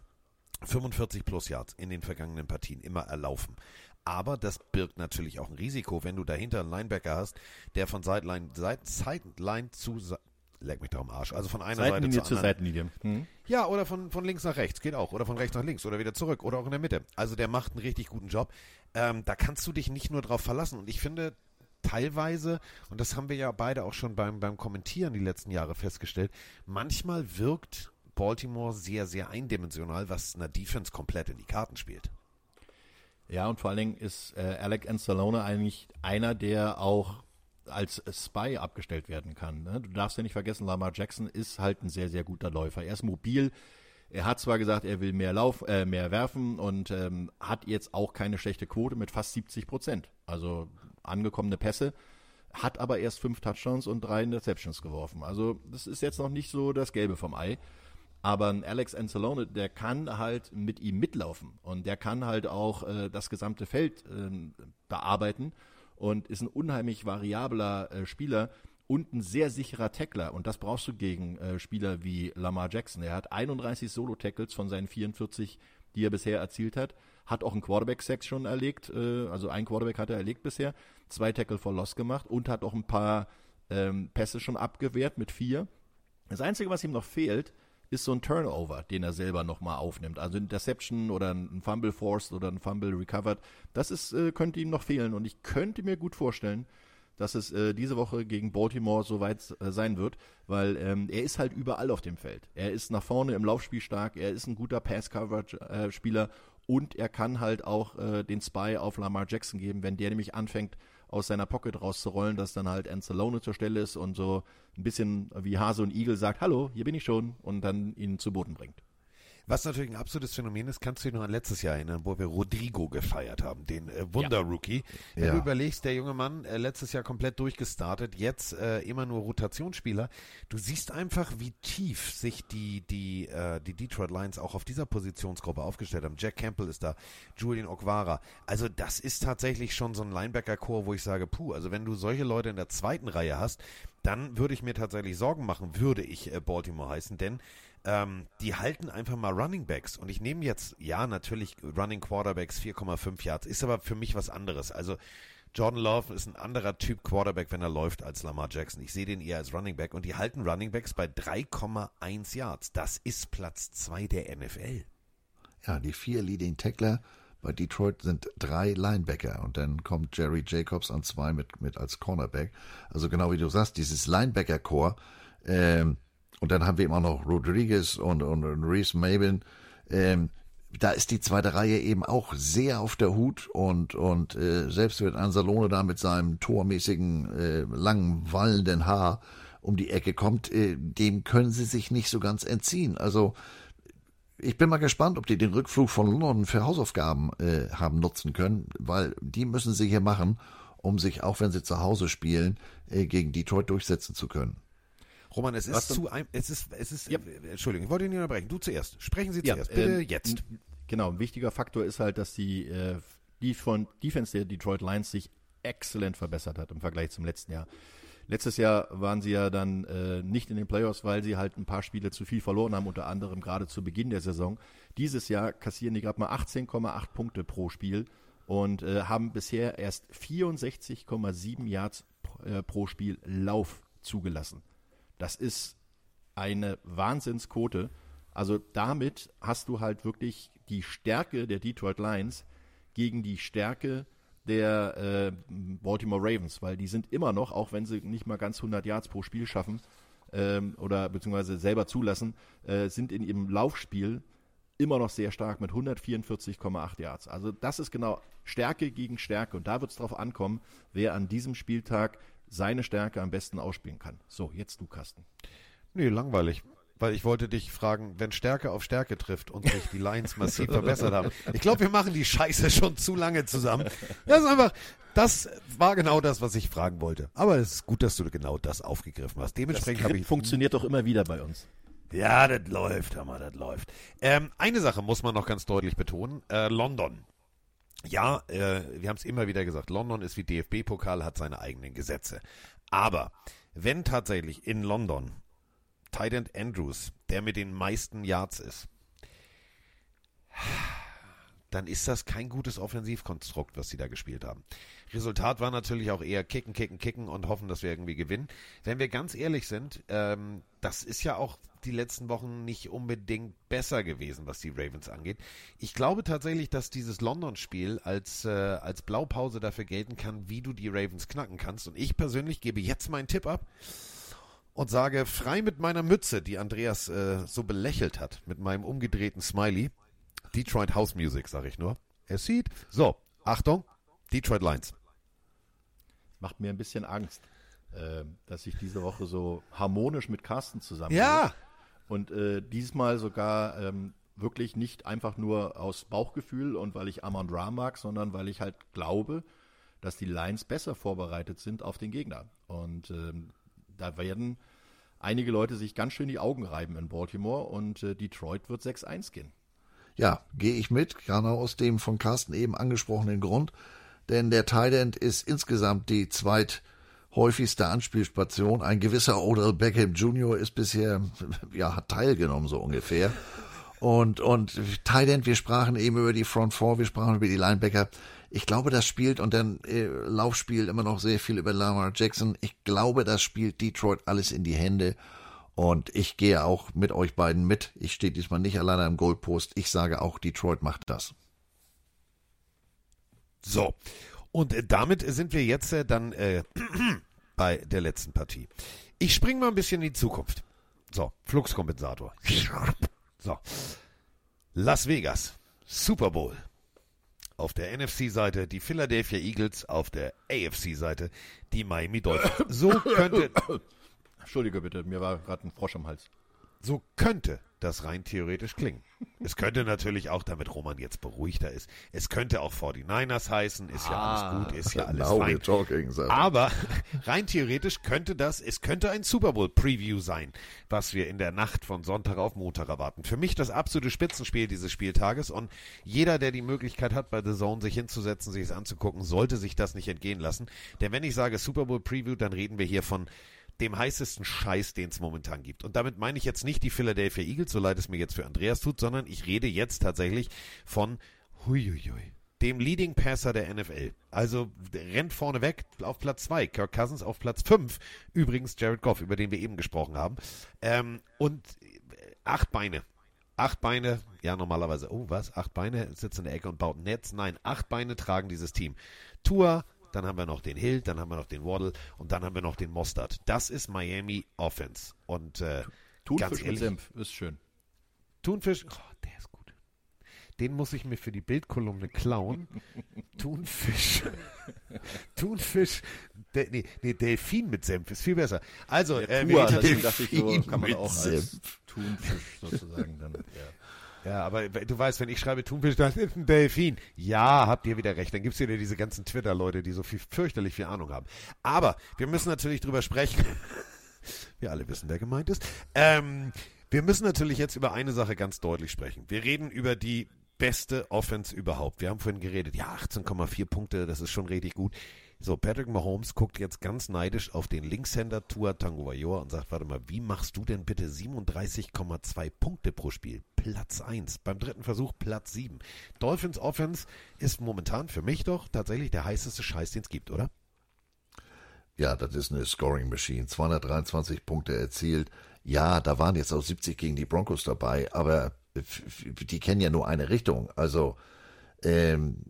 45 plus Yards in den vergangenen Partien immer erlaufen. Aber das birgt natürlich auch ein Risiko, wenn du dahinter einen Linebacker hast, der von Sideline, Seit, Sideline zu leck mich da am Arsch. Also von einer Seitenlinie Seite zur zu anderen. Seitenlinie. Hm? Ja, oder von, von links nach rechts, geht auch. Oder von rechts nach links oder wieder zurück oder auch in der Mitte. Also der macht einen richtig guten Job. Ähm, da kannst du dich nicht nur drauf verlassen. Und ich finde teilweise, und das haben wir ja beide auch schon beim, beim Kommentieren die letzten Jahre festgestellt, manchmal wirkt Baltimore sehr, sehr eindimensional, was einer Defense komplett in die Karten spielt. Ja, und vor allen Dingen ist äh, Alec Anzalone eigentlich einer, der auch als Spy abgestellt werden kann. Ne? Du darfst ja nicht vergessen, Lamar Jackson ist halt ein sehr, sehr guter Läufer. Er ist mobil. Er hat zwar gesagt, er will mehr Lauf, äh, mehr werfen und ähm, hat jetzt auch keine schlechte Quote mit fast 70 Prozent. Also angekommene Pässe, hat aber erst fünf Touchdowns und drei Interceptions geworfen. Also das ist jetzt noch nicht so das Gelbe vom Ei. Aber Alex Anzalone, der kann halt mit ihm mitlaufen und der kann halt auch äh, das gesamte Feld äh, bearbeiten und ist ein unheimlich variabler äh, Spieler und ein sehr sicherer Tackler. Und das brauchst du gegen äh, Spieler wie Lamar Jackson. Er hat 31 Solo-Tackles von seinen 44, die er bisher erzielt hat. Hat auch einen Quarterback-Sack schon erlegt, äh, also ein Quarterback hat er erlegt bisher, zwei Tackle for Loss gemacht und hat auch ein paar ähm, Pässe schon abgewehrt mit vier. Das Einzige, was ihm noch fehlt, ist so ein Turnover, den er selber nochmal aufnimmt. Also Interception oder ein Fumble Forced oder ein Fumble Recovered. Das ist, äh, könnte ihm noch fehlen. Und ich könnte mir gut vorstellen, dass es äh, diese Woche gegen Baltimore soweit äh, sein wird, weil ähm, er ist halt überall auf dem Feld. Er ist nach vorne im Laufspiel stark, er ist ein guter Pass-Coverage-Spieler und er kann halt auch äh, den Spy auf Lamar Jackson geben, wenn der nämlich anfängt, aus seiner Pocket rauszurollen, dass dann halt Anzalone zur Stelle ist und so ein bisschen wie Hase und Igel sagt, hallo, hier bin ich schon und dann ihn zu Boden bringt. Was natürlich ein absolutes Phänomen ist, kannst du dich noch an letztes Jahr erinnern, wo wir Rodrigo gefeiert haben, den äh, Wunder-Rookie. Wenn Ja. du überlegst, der junge Mann, äh, letztes Jahr komplett durchgestartet, jetzt äh, immer nur Rotationsspieler. Du siehst einfach, wie tief sich die, die, äh, die Detroit Lions auch auf dieser Positionsgruppe aufgestellt haben. Jack Campbell ist da, Julian Okwara. Also das ist tatsächlich schon so ein Linebacker-Core, wo ich sage, puh, also wenn du solche Leute in der zweiten Reihe hast, dann würde ich mir tatsächlich Sorgen machen, würde ich äh, Baltimore heißen, denn ähm, die halten einfach mal Running Backs. Und ich nehme jetzt, ja, natürlich Running Quarterbacks 4,5 Yards, ist aber für mich was anderes. Also Jordan Love ist ein anderer Typ Quarterback, wenn er läuft, als Lamar Jackson. Ich sehe den eher als Running Back und die halten Running Backs bei 3,1 Yards. Das ist Platz 2 der NFL. Ja, die vier Leading Tackler bei Detroit sind drei Linebacker und dann kommt Jerry Jacobs an zwei mit, mit als Cornerback. Also genau wie du sagst, dieses Linebacker-Core. Ähm, und dann haben wir immer noch Rodriguez und, und, und Reese Mabin. Ähm, da ist die zweite Reihe eben auch sehr auf der Hut und, und äh, selbst wenn Anzalone da mit seinem tormäßigen, äh, langen, wallenden Haar um die Ecke kommt, äh, dem können sie sich nicht so ganz entziehen. Also ich bin mal gespannt, ob die den Rückflug von London für Hausaufgaben äh, haben nutzen können, weil die müssen sie hier machen, um sich, auch wenn sie zu Hause spielen, äh, gegen Detroit durchsetzen zu können. Roman, es ist zu ein, es ist, es ist, Ja. äh, Entschuldigung, ich wollte ihn nicht unterbrechen. Du zuerst. Sprechen Sie Ja, zuerst. Bitte ähm, jetzt. Genau, ein wichtiger Faktor ist halt, dass die, äh, die von Defense der Detroit Lions sich exzellent verbessert hat im Vergleich zum letzten Jahr. Letztes Jahr waren sie ja dann äh, nicht in den Playoffs, weil sie halt ein paar Spiele zu viel verloren haben, unter anderem gerade zu Beginn der Saison. Dieses Jahr kassieren die gerade mal 18,8 Punkte pro Spiel und äh, haben bisher erst 64,7 Yards äh, pro Spiel Lauf zugelassen. Das ist eine Wahnsinnsquote. Also damit hast du halt wirklich die Stärke der Detroit Lions gegen die Stärke der äh, Baltimore Ravens, weil die sind immer noch, auch wenn sie nicht mal ganz 100 Yards pro Spiel schaffen ähm, oder beziehungsweise selber zulassen, äh, sind in ihrem Laufspiel immer noch sehr stark mit 144,8 Yards. Also das ist genau Stärke gegen Stärke und da wird es darauf ankommen, wer an diesem Spieltag seine Stärke am besten ausspielen kann. So, jetzt du, Carsten. Nee, langweilig. Weil ich wollte dich fragen, wenn Stärke auf Stärke trifft und sich die Lions massiv verbessert haben. Ich glaube, wir machen die Scheiße schon zu lange zusammen. Das ist einfach, das war genau das, was ich fragen wollte. Aber es ist gut, dass du genau das aufgegriffen hast. Dementsprechend habe ich. funktioniert doch immer wieder bei uns. Ja, das läuft, Hammer, das läuft. Ähm, eine Sache muss man noch ganz deutlich betonen. Äh, London. Ja, äh, wir haben es immer wieder gesagt, London ist wie DFB-Pokal, hat seine eigenen Gesetze. Aber wenn tatsächlich in London Titan Andrews, der mit den meisten Yards ist, dann ist das kein gutes Offensivkonstrukt, was sie da gespielt haben. Resultat war natürlich auch eher kicken, kicken, kicken und hoffen, dass wir irgendwie gewinnen. Wenn wir ganz ehrlich sind, ähm, das ist ja auch die letzten Wochen nicht unbedingt besser gewesen, was die Ravens angeht. Ich glaube tatsächlich, dass dieses London-Spiel als, äh, als Blaupause dafür gelten kann, wie du die Ravens knacken kannst. Und ich persönlich gebe jetzt meinen Tipp ab und sage frei mit meiner Mütze, die Andreas äh, so belächelt hat, mit meinem umgedrehten Smiley. Detroit House Music, sage ich nur. Es sieht. So, Achtung, Detroit Lions. Macht mir ein bisschen Angst, äh, dass ich diese Woche so harmonisch mit Carsten zusammen Ja. Und äh, diesmal sogar ähm, wirklich nicht einfach nur aus Bauchgefühl und weil ich Amon Ra mag, sondern weil ich halt glaube, dass die Lions besser vorbereitet sind auf den Gegner. Und ähm, da werden einige Leute sich ganz schön die Augen reiben in Baltimore und äh, Detroit wird 6-1 gehen. Ja, gehe ich mit, gerade aus dem von Carsten eben angesprochenen Grund. Denn der Thailand ist insgesamt die zweithäufigste Anspielstation. Ein gewisser Odell Beckham Jr. ist bisher, ja, hat teilgenommen, so ungefähr. Und, und Thailand, wir sprachen eben über die Front Four, wir sprachen über die Linebacker. Ich glaube, das spielt und dann äh, Laufspiel immer noch sehr viel über Lamar Jackson. Ich glaube, das spielt Detroit alles in die Hände. Und ich gehe auch mit euch beiden mit. Ich stehe diesmal nicht alleine am Goalpost. Ich sage auch, Detroit macht das. So. Und äh, damit sind wir jetzt äh, dann äh, bei der letzten Partie. Ich springe mal ein bisschen in die Zukunft. So, Fluxkompensator. So. Las Vegas, Super Bowl. Auf der NFC-Seite die Philadelphia Eagles, auf der AFC-Seite die Miami Dolphins. So könnte, Entschuldige bitte, mir war gerade ein Frosch am Hals. so könnte das rein theoretisch klingen. Es könnte natürlich auch, damit Roman jetzt beruhigter ist, es könnte auch 49ers heißen, ist ja alles gut, ist ja alles Now fein. talking, er. Aber rein theoretisch könnte das, es könnte ein Super Bowl Preview sein, was wir in der Nacht von Sonntag auf Montag erwarten. Für mich das absolute Spitzenspiel dieses Spieltages und jeder, der die Möglichkeit hat, bei The Zone sich hinzusetzen, sich es anzugucken, sollte sich das nicht entgehen lassen. Denn wenn ich sage Super Bowl Preview, dann reden wir hier von dem heißesten Scheiß, den es momentan gibt. Und damit meine ich jetzt nicht die Philadelphia Eagles, so leid es mir jetzt für Andreas tut, sondern ich rede jetzt tatsächlich von huiuiui, dem Leading Passer der NFL. Also rennt vorne weg auf Platz 2, Kirk Cousins auf Platz 5. Übrigens Jared Goff, über den wir eben gesprochen haben. Ähm, und äh, acht Beine. Acht Beine, ja normalerweise, oh was, acht Beine, sitzt in der Ecke und baut ein Netz. Nein, acht Beine tragen dieses Team. Tua, dann haben wir noch den Hill, dann haben wir noch den Waddle und dann haben wir noch den Mostard. Das ist Miami Offense. Und äh, Thunfisch ganz mit Senf, ist schön. Thunfisch, oh, der ist gut. Den muss ich mir für die Bildkolumne klauen. Thunfisch. Thunfisch. De, nee, nee, Delfin mit Senf ist viel besser. Also, äh, wir Tua, deswegen dachte ich so, kann man mit auch als Senf. Thunfisch sozusagen dann, ja. Ja, aber du weißt, wenn ich schreibe Thunfisch, das ist ein Delfin. Ja, habt ihr wieder recht. Dann gibt's wieder diese ganzen Twitter-Leute, die so viel fürchterlich viel Ahnung haben. Aber wir müssen natürlich drüber sprechen. wir alle wissen, wer gemeint ist. Ähm, wir müssen natürlich jetzt über eine Sache ganz deutlich sprechen. Wir reden über die beste Offense überhaupt. Wir haben vorhin geredet, ja, 18,4 Punkte, das ist schon richtig gut. So, Patrick Mahomes guckt jetzt ganz neidisch auf den Linkshänder Tua Tagovailoa und sagt, warte mal, wie machst du denn bitte 37,2 Punkte pro Spiel? Platz 1. Beim dritten Versuch Platz 7. Dolphins Offense ist momentan für mich doch tatsächlich der heißeste Scheiß, den es gibt, oder? Ja, das ist eine Scoring Machine. 223 Punkte erzielt. Ja, da waren jetzt auch 70 gegen die Broncos dabei, aber die kennen ja nur eine Richtung. Also ähm,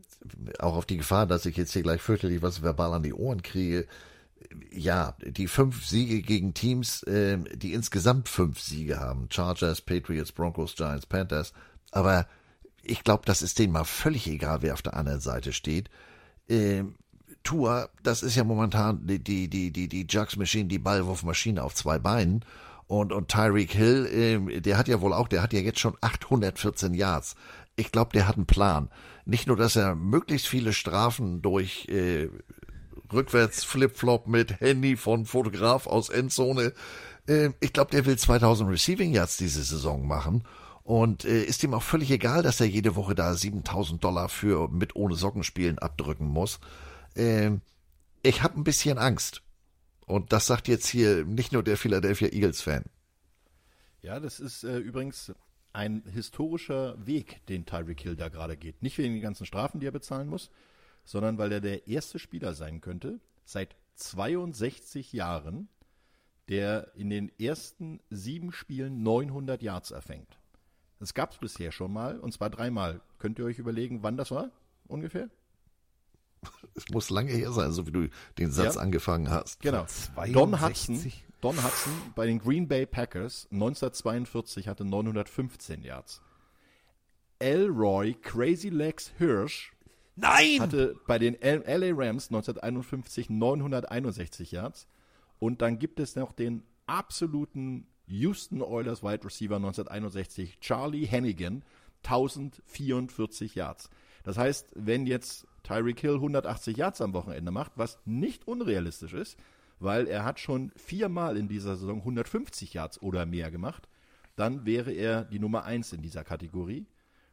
auch auf die Gefahr, dass ich jetzt hier gleich fürchterlich was verbal an die Ohren kriege. Ja, die fünf Siege gegen Teams, äh, die insgesamt fünf Siege haben. Chargers, Patriots, Broncos, Giants, Panthers. Aber ich glaube, das ist denen mal völlig egal, wer auf der anderen Seite steht. Ähm, Tour, das ist ja momentan die, die, die, die, die Jugs Machine, die Ballwurfmaschine auf zwei Beinen. Und, und Tyreek Hill, äh, der hat ja wohl auch, der hat ja jetzt schon 814 Yards. Ich glaube, der hat einen Plan. Nicht nur, dass er möglichst viele Strafen durch äh, rückwärts Flipflop mit Handy von Fotograf aus Endzone. Äh, ich glaube, der will 2000 Receiving Yards diese Saison machen. Und äh, ist ihm auch völlig egal, dass er jede Woche da 7000 Dollar für mit ohne Socken spielen abdrücken muss. Äh, ich habe ein bisschen Angst. Und das sagt jetzt hier nicht nur der Philadelphia Eagles-Fan. Ja, das ist äh, übrigens ein historischer Weg, den Tyreek Hill da gerade geht. Nicht wegen den ganzen Strafen, die er bezahlen muss, sondern weil er der erste Spieler sein könnte, seit 62 Jahren, der in den ersten sieben Spielen 900 Yards erfängt. Das gab es bisher schon mal, und zwar dreimal. Könnt ihr euch überlegen, wann das war? Ungefähr? Es muss lange her sein, so wie du den Satz ja. angefangen hast. Genau. 62. Don Hudson, Don Hudson bei den Green Bay Packers 1942 hatte 915 Yards. Elroy Crazy Legs Hirsch Nein! hatte bei den LA Rams 1951 961 Yards. Und dann gibt es noch den absoluten Houston Oilers Wide Receiver 1961, Charlie Hannigan, 1044 Yards. Das heißt, wenn jetzt Tyreek Hill 180 Yards am Wochenende macht, was nicht unrealistisch ist, weil er hat schon viermal in dieser Saison 150 Yards oder mehr gemacht, dann wäre er die Nummer eins in dieser Kategorie.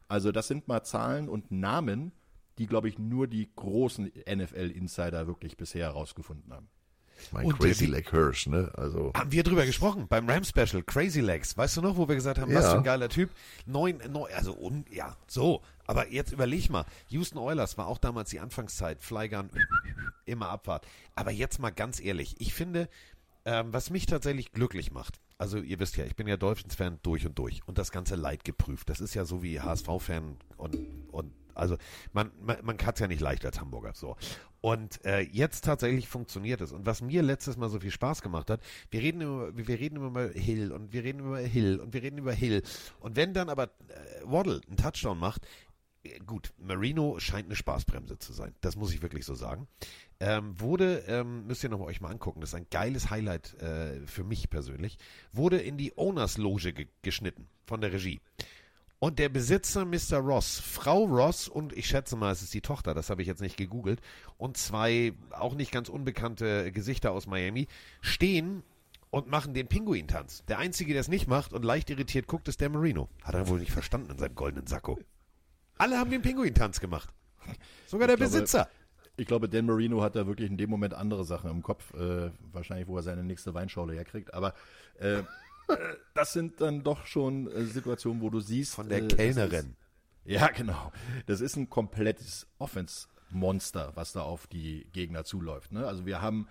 Also das sind mal Zahlen und Namen, die, glaube ich, nur die großen NFL-Insider wirklich bisher herausgefunden haben. Mein und Crazy Leg Hirsch, ne? Also. Haben wir drüber gesprochen beim Ram Special, Crazy Legs. Weißt du noch, wo wir gesagt haben, ja. was für ein geiler Typ? Neun, neun, also un, ja, so. Aber jetzt überleg mal, Houston Oilers war auch damals die Anfangszeit, Flygun, immer Abfahrt. Aber jetzt mal ganz ehrlich, ich finde, ähm, was mich tatsächlich glücklich macht, also ihr wisst ja, ich bin ja Dolphins-Fan durch und durch und das ganze Leid geprüft. Das ist ja so wie HSV-Fan und, und also man, man, man hat es ja nicht leicht als Hamburger so. Und äh, jetzt tatsächlich funktioniert es. Und was mir letztes Mal so viel Spaß gemacht hat, wir reden über, wir reden über Hill und wir reden über Hill und wir reden über Hill. Und wenn dann aber äh, Waddle einen Touchdown macht, äh, gut, Marino scheint eine Spaßbremse zu sein. Das muss ich wirklich so sagen. Ähm, wurde, ähm, müsst ihr noch mal euch mal angucken, das ist ein geiles Highlight äh, für mich persönlich, wurde in die Owners Loge ge geschnitten von der Regie. Und der Besitzer Mr. Ross, Frau Ross und ich schätze mal, es ist die Tochter, das habe ich jetzt nicht gegoogelt, und zwei auch nicht ganz unbekannte Gesichter aus Miami stehen und machen den Pinguintanz. Der Einzige, der es nicht macht und leicht irritiert guckt, ist der Marino. Hat er wohl nicht verstanden in seinem goldenen Sakko. Alle haben den Pinguintanz gemacht. Sogar der ich Besitzer. Glaube, ich glaube, Dan Marino hat da wirklich in dem Moment andere Sachen im Kopf. Äh, wahrscheinlich, wo er seine nächste Weinschorle herkriegt. Aber äh, das sind dann doch schon äh, Situationen, wo du siehst. Von der äh, Kellnerin. Ist, ja, genau. Das ist ein komplettes Offense-Monster, was da auf die Gegner zuläuft. Ne? Also wir haben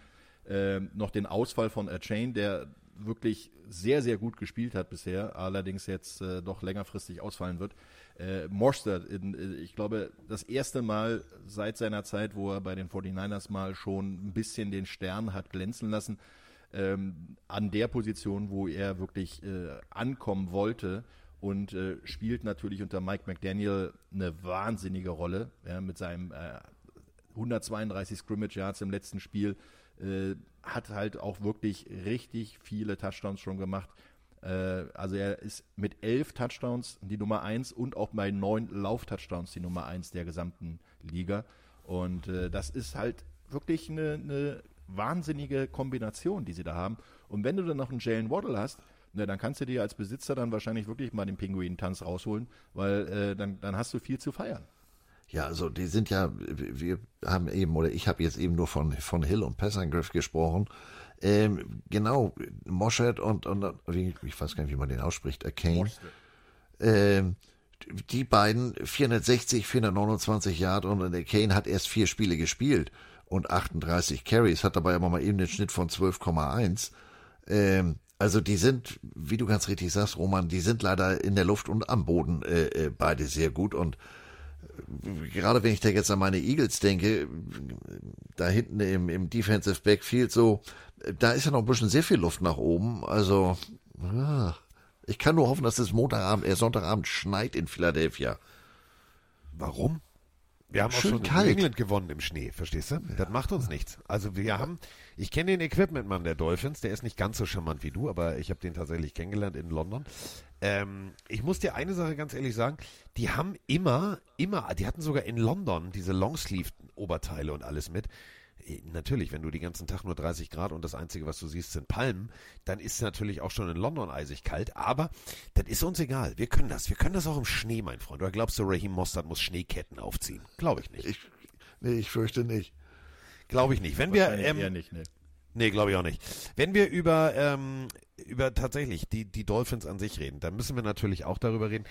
äh, noch den Ausfall von Chain, der wirklich sehr, sehr gut gespielt hat bisher, allerdings jetzt äh, doch längerfristig ausfallen wird. Äh, Morster, in, äh, ich glaube, das erste Mal seit seiner Zeit, wo er bei den 49ers mal schon ein bisschen den Stern hat glänzen lassen, ähm, an der Position, wo er wirklich äh, ankommen wollte und äh, spielt natürlich unter Mike McDaniel eine wahnsinnige Rolle ja, mit seinem äh, 132 Scrimmage Yards im letzten Spiel. Äh, hat halt auch wirklich richtig viele Touchdowns schon gemacht. Äh, also er ist mit elf Touchdowns die Nummer eins und auch bei neun Lauf-Touchdowns die Nummer eins der gesamten Liga. Und äh, das ist halt wirklich eine, eine wahnsinnige Kombination, die sie da haben. Und wenn du dann noch einen Jalen Waddle hast, na, dann kannst du dir als Besitzer dann wahrscheinlich wirklich mal den Pinguin-Tanz rausholen, weil äh, dann, dann hast du viel zu feiern. Ja, also die sind ja, wir haben eben, oder ich habe jetzt eben nur von, von Hill und Passangriff gesprochen. Ähm, genau, Moschett und, und ich weiß gar nicht, wie man den ausspricht, äh, Kane. Ähm, die beiden 460, 429 Yard und der Kane hat erst vier Spiele gespielt und 38 Carries, hat dabei aber mal eben den Schnitt von 12,1. Ähm, also die sind, wie du ganz richtig sagst, Roman, die sind leider in der Luft und am Boden äh, äh, beide sehr gut und äh, gerade wenn ich da jetzt an meine Eagles denke, da hinten im, im Defensive Backfield so, da ist ja noch ein bisschen sehr viel Luft nach oben. Also, ich kann nur hoffen, dass es Montagabend, äh, Sonntagabend schneit in Philadelphia. Warum? Wir haben Schön auch schon kalt. in England gewonnen im Schnee, verstehst du? Das macht uns nichts. Also wir haben, ich kenne den Equipment-Mann der Dolphins, der ist nicht ganz so charmant wie du, aber ich habe den tatsächlich kennengelernt in London. Ähm, ich muss dir eine Sache ganz ehrlich sagen, die haben immer, immer, die hatten sogar in London diese Longsleeve-Oberteile und alles mit. Natürlich, wenn du den ganzen Tag nur 30 Grad und das Einzige, was du siehst, sind Palmen, dann ist es natürlich auch schon in London eisig kalt. Aber das ist uns egal. Wir können das. Wir können das auch im Schnee, mein Freund. Oder glaubst du, Raheem Mostert muss Schneeketten aufziehen? Glaube ich nicht. Ich, nee, ich fürchte nicht. Glaube ich nicht. Wenn wir, ähm, eher nicht, ne? Nee, glaube ich auch nicht. Wenn wir über, ähm, über tatsächlich die, die Dolphins an sich reden, dann müssen wir natürlich auch darüber reden.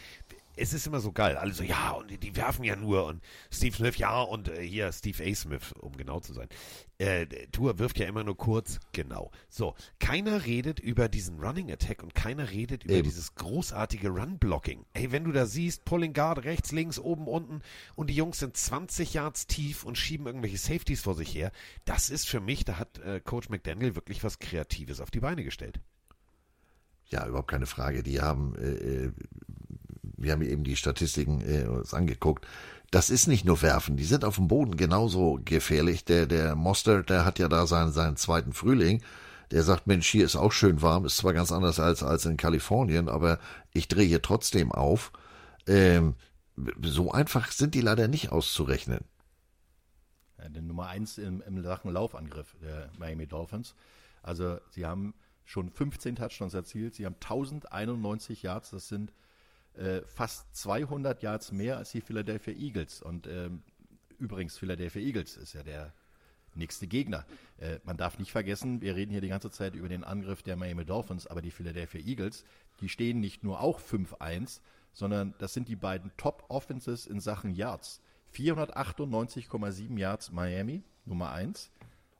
Es ist immer so geil. Alle so, ja, und die, die werfen ja nur. Und Steve Smith, ja, und äh, hier Steve A. Smith, um genau zu sein. Äh, Tour wirft ja immer nur kurz, genau. So, keiner redet über diesen Running Attack und keiner redet über Eben. dieses großartige Run-Blocking. Ey, wenn du da siehst, Pulling Guard rechts, links, oben, unten und die Jungs sind 20 Yards tief und schieben irgendwelche Safeties vor sich her, das ist für mich, da hat äh, Coach McDaniel wirklich was Kreatives auf die Beine gestellt. Ja, überhaupt keine Frage. Die haben, äh, äh, wir haben eben die Statistiken äh, uns angeguckt. Das ist nicht nur werfen, die sind auf dem Boden genauso gefährlich. Der, der Mostert, der hat ja da seinen, seinen zweiten Frühling. Der sagt, Mensch, hier ist auch schön warm, ist zwar ganz anders als, als in Kalifornien, aber ich drehe hier trotzdem auf. Ähm, so einfach sind die leider nicht auszurechnen. Ja, der Nummer eins im, im Sachen Laufangriff der Miami Dolphins. Also sie haben schon 15 Touchdowns erzielt, sie haben 1091 Yards, das sind äh, fast 200 Yards mehr als die Philadelphia Eagles. Und ähm, übrigens, Philadelphia Eagles ist ja der nächste Gegner. Äh, man darf nicht vergessen, wir reden hier die ganze Zeit über den Angriff der Miami Dolphins, aber die Philadelphia Eagles, die stehen nicht nur auch 5-1, sondern das sind die beiden Top-Offenses in Sachen Yards. 498,7 Yards Miami, Nummer 1.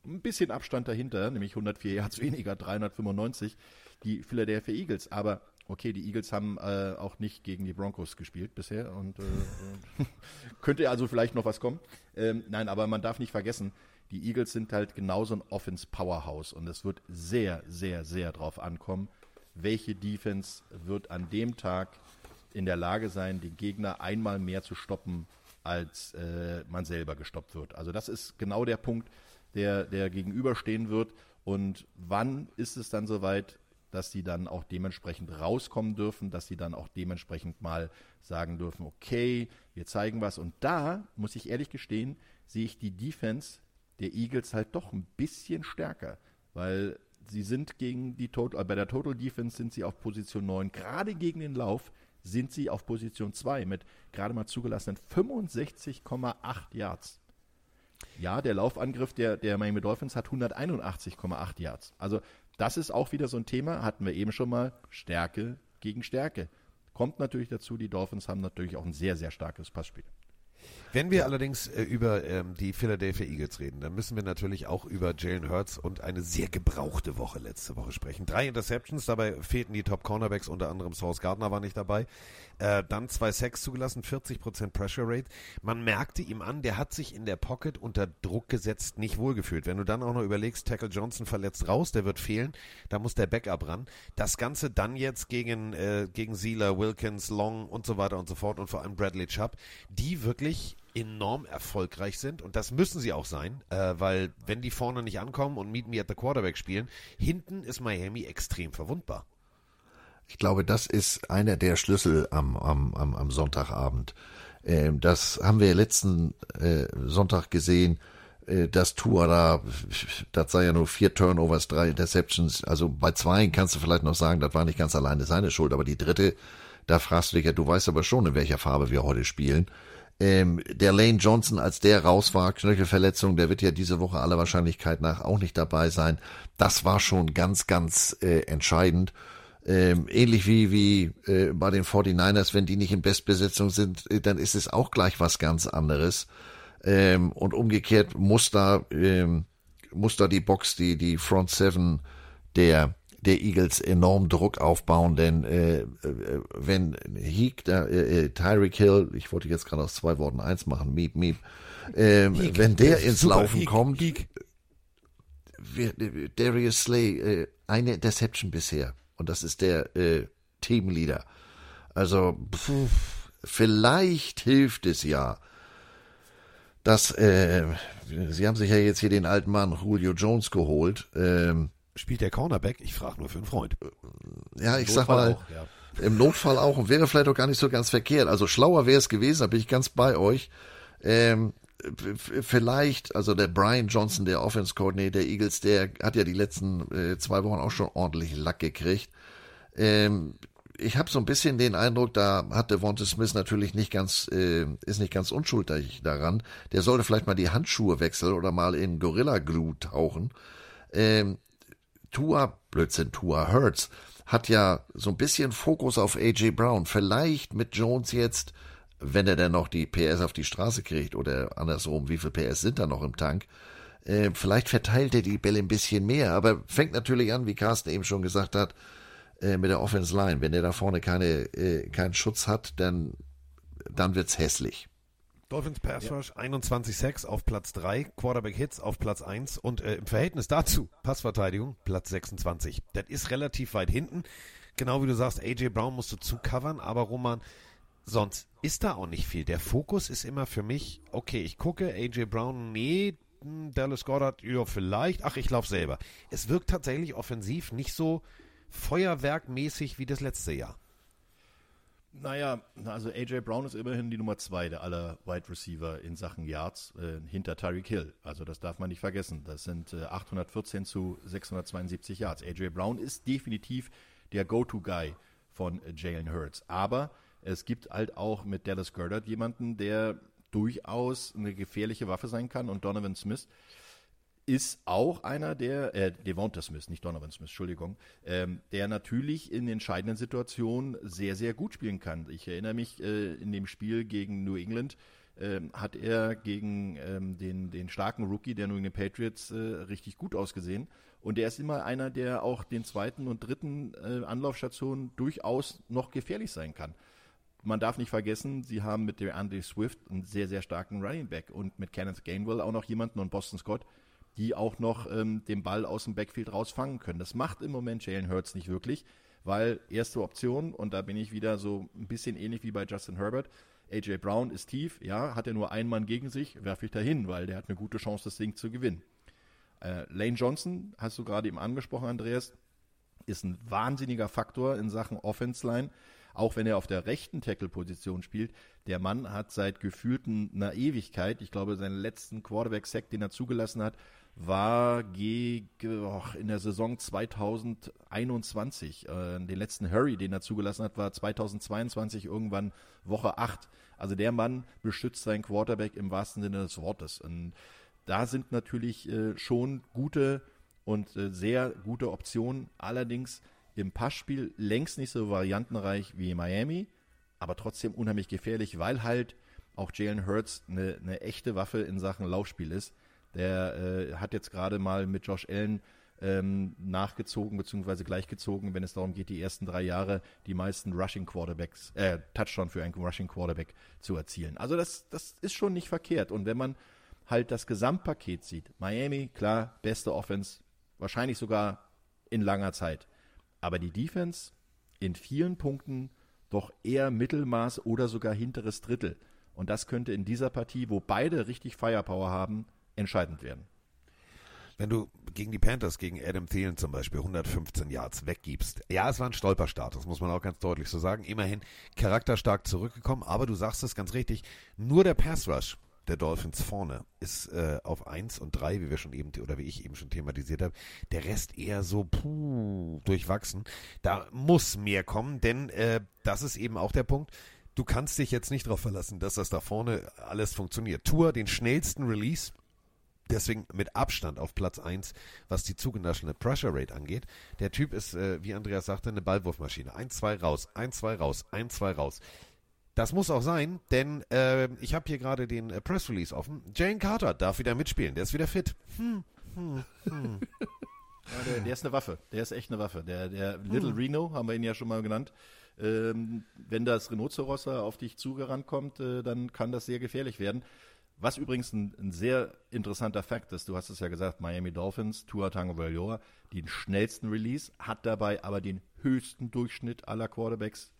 Ein bisschen Abstand dahinter, nämlich 104 Yards weniger, 395, die Philadelphia Eagles. Aber okay, die Eagles haben äh, auch nicht gegen die Broncos gespielt bisher und äh, äh, könnte also vielleicht noch was kommen. Ähm, nein, aber man darf nicht vergessen, die Eagles sind halt genauso ein Offense-Powerhouse und es wird sehr, sehr, sehr drauf ankommen, welche Defense wird an dem Tag in der Lage sein, den Gegner einmal mehr zu stoppen, als äh, man selber gestoppt wird. Also das ist genau der Punkt, der, der gegenüberstehen wird. Und wann ist es dann soweit, dass sie dann auch dementsprechend rauskommen dürfen, dass sie dann auch dementsprechend mal sagen dürfen, okay, wir zeigen was. Und da, muss ich ehrlich gestehen, sehe ich die Defense der Eagles halt doch ein bisschen stärker, weil sie sind gegen die Total, äh, bei der Total Defense sind sie auf Position 9, gerade gegen den Lauf sind sie auf Position 2 mit gerade mal zugelassenen 65,8 Yards. Ja, der Laufangriff der, der Miami Dolphins hat 181,8 Yards. Also das ist auch wieder so ein Thema, hatten wir eben schon mal, Stärke gegen Stärke. Kommt natürlich dazu, die Dolphins haben natürlich auch ein sehr, sehr starkes Passspiel. Wenn wir allerdings äh, über ähm, die Philadelphia Eagles reden, dann müssen wir natürlich auch über Jalen Hurts und eine sehr gebrauchte Woche letzte Woche sprechen. Drei Interceptions, dabei fehlten die Top Cornerbacks, unter anderem Source Gardner war nicht dabei. Äh, dann zwei Sacks zugelassen, 40% Pressure Rate. Man merkte ihm an, der hat sich in der Pocket unter Druck gesetzt, nicht wohlgefühlt. Wenn du dann auch noch überlegst, Tackle Johnson verletzt raus, der wird fehlen, da muss der Backup ran. Das Ganze dann jetzt gegen, äh, gegen Sealer, Wilkins, Long und so weiter und so fort und vor allem Bradley Chubb, die wirklich enorm erfolgreich sind und das müssen sie auch sein, äh, weil wenn die vorne nicht ankommen und Meet Me at the Quarterback spielen, hinten ist Miami extrem verwundbar. Ich glaube, das ist einer der Schlüssel am, am, am, am Sonntagabend. Ähm, das haben wir letzten äh, Sonntag gesehen. Äh, das Tour da, das sei ja nur vier Turnovers, drei Interceptions. Also bei zwei kannst du vielleicht noch sagen, das war nicht ganz alleine seine Schuld, aber die dritte, da fragst du dich ja, du weißt aber schon, in welcher Farbe wir heute spielen. Ähm, der Lane Johnson, als der raus war, Knöchelverletzung, der wird ja diese Woche aller Wahrscheinlichkeit nach auch nicht dabei sein. Das war schon ganz, ganz äh, entscheidend. Ähm, ähnlich wie, wie äh, bei den 49ers, wenn die nicht in Bestbesetzung sind, äh, dann ist es auch gleich was ganz anderes. Ähm, und umgekehrt muss da, ähm, muss da die Box, die, die Front Seven der, der Eagles enorm Druck aufbauen, denn äh, äh, wenn Heek, da, äh, äh, Tyreek Hill, ich wollte jetzt gerade aus zwei Worten eins machen, Miep, Miep, ähm, Heek, wenn der ins Laufen Heek, kommt, Heek. Darius Slay, äh, eine Interception bisher. Und das ist der äh, Teamleader. Also pff, vielleicht hilft es ja, dass äh, sie haben sich ja jetzt hier den alten Mann Julio Jones geholt. Ähm, Spielt der Cornerback? Ich frage nur für einen Freund. ja, ich sag mal, auch, ja. im Notfall auch und wäre vielleicht auch gar nicht so ganz verkehrt. Also schlauer wäre es gewesen, da bin ich ganz bei euch. Ähm, vielleicht, also der Brian Johnson, der Offense Coordinator der Eagles, der hat ja die letzten äh, zwei Wochen auch schon ordentlich Lack gekriegt. Ähm, ich habe so ein bisschen den Eindruck, da hat Devonta Smith natürlich nicht ganz, äh, ist nicht ganz unschuldig daran. Der sollte vielleicht mal die Handschuhe wechseln oder mal in Gorilla Glue tauchen. Ähm, Tua, Blödsinn, Tua Hurts, hat ja so ein bisschen Fokus auf AJ Brown. Vielleicht mit Jones jetzt, wenn er denn noch die PS auf die Straße kriegt oder andersrum, wie viel PS sind da noch im Tank? Äh, vielleicht verteilt er die Bälle ein bisschen mehr, aber fängt natürlich an, wie Carsten eben schon gesagt hat, äh, mit der Offense Line. Wenn er da vorne keine, äh, keinen Schutz hat, dann, dann wird's hässlich. Dolphins Pass Rush 21-6 auf Platz 3, Quarterback Hits auf Platz 1 und äh, im Verhältnis dazu Passverteidigung Platz 26. Das ist relativ weit hinten. Genau wie du sagst, AJ Brown musst du zucovern, aber Roman, sonst ist da auch nicht viel. Der Fokus ist immer für mich, okay, ich gucke, AJ Brown, nee, hm, Dallas Goddard, ja, vielleicht, ach, ich lauf selber. Es wirkt tatsächlich offensiv nicht so feuerwerkmäßig wie das letzte Jahr. Naja, also AJ Brown ist immerhin die Nummer zwei der aller Wide Receiver in Sachen Yards äh, hinter Tyreek Hill. Also das darf man nicht vergessen. Das sind äh, 814 zu 672 Yards. AJ Brown ist definitiv der Go-To-Guy von Jalen Hurts. Aber es gibt halt auch mit Dallas Goddard jemanden, der durchaus eine gefährliche Waffe sein kann. Und Donovan Smith ist auch einer der, äh, Devonta Smith, nicht Donovan Smith, Entschuldigung, ähm, der natürlich in entscheidenden Situationen sehr, sehr gut spielen kann. Ich erinnere mich, äh, in dem Spiel gegen New England ähm, hat er gegen ähm, den, den starken Rookie der New England Patriots äh, richtig gut ausgesehen. Und er ist immer einer, der auch den zweiten und dritten äh, Anlaufstationen durchaus noch gefährlich sein kann. Man darf nicht vergessen, sie haben mit der Andy Swift einen sehr, sehr starken Running Back und mit Kenneth Gainwell auch noch jemanden und Boston Scott, die auch noch ähm, den Ball aus dem Backfield rausfangen können. Das macht im Moment Jalen Hurts nicht wirklich, weil erste Option, und da bin ich wieder so ein bisschen ähnlich wie bei Justin Herbert, AJ Brown ist tief, ja, hat er nur einen Mann gegen sich, werfe ich dahin, weil der hat eine gute Chance, das Ding zu gewinnen. Äh, Lane Johnson, hast du gerade eben angesprochen, Andreas, ist ein wahnsinniger Faktor in Sachen Offense Line. Auch wenn er auf der rechten Tackle-Position spielt. Der Mann hat seit gefühlten einer Ewigkeit, ich glaube, seinen letzten Quarterback-Sack, den er zugelassen hat, war gegen, och, in der Saison 2021. Äh, den letzten Hurry, den er zugelassen hat, war 2022 irgendwann Woche 8. Also der Mann beschützt seinen Quarterback im wahrsten Sinne des Wortes. Und da sind natürlich äh, schon gute und äh, sehr gute Optionen. Allerdings im Passspiel längst nicht so variantenreich wie Miami, aber trotzdem unheimlich gefährlich, weil halt auch Jalen Hurts eine, eine echte Waffe in Sachen Laufspiel ist. Der äh, hat jetzt gerade mal mit Josh Allen ähm, nachgezogen bzw. gleichgezogen, wenn es darum geht, die ersten drei Jahre die meisten Rushing Quarterbacks, äh, Touchdown für einen Rushing Quarterback zu erzielen. Also das, das ist schon nicht verkehrt. Und wenn man halt das Gesamtpaket sieht, Miami, klar, beste Offense, wahrscheinlich sogar in langer Zeit. Aber die Defense in vielen Punkten doch eher Mittelmaß oder sogar hinteres Drittel. Und das könnte in dieser Partie, wo beide richtig Firepower haben, entscheidend werden. wenn du gegen die Panthers, gegen Adam Thielen zum Beispiel 115 Yards weggibst. Ja, es war ein Stolperstart, das muss man auch ganz deutlich so sagen. Immerhin charakterstark zurückgekommen, aber du sagst es ganz richtig, nur der Pass Rush der Dolphins vorne ist äh, auf 1 und 3, wie wir schon eben oder wie ich eben schon thematisiert habe. Der Rest eher so puh, durchwachsen. Da muss mehr kommen, denn äh, das ist eben auch der Punkt. Du kannst dich jetzt nicht darauf verlassen, dass das da vorne alles funktioniert. Tour den schnellsten Release Deswegen mit Abstand auf Platz 1, was die zugenaschene Pressure Rate angeht. Der Typ ist, äh, wie Andreas sagte, eine Ballwurfmaschine. 1, 2 raus, 1, 2 raus, 1, 2 raus. Das muss auch sein, denn äh, ich habe hier gerade den äh, Press Release offen. Jane Carter darf wieder mitspielen, der ist wieder fit. Hm, hm, hm. Ja, der, der, ist eine Waffe, der ist echt eine Waffe. Der, der Little hm. Reno, haben wir ihn ja schon mal genannt. Ähm, wenn das Rhinoceros auf dich zugerannt kommt, äh, dann kann das sehr gefährlich werden. Was übrigens ein, ein, sehr interessanter Fakt ist, du hast es ja gesagt, Miami Dolphins, Tua Tagovailoa, den schnellsten Release, hat dabei aber den höchsten Durchschnitt aller Quarterbacks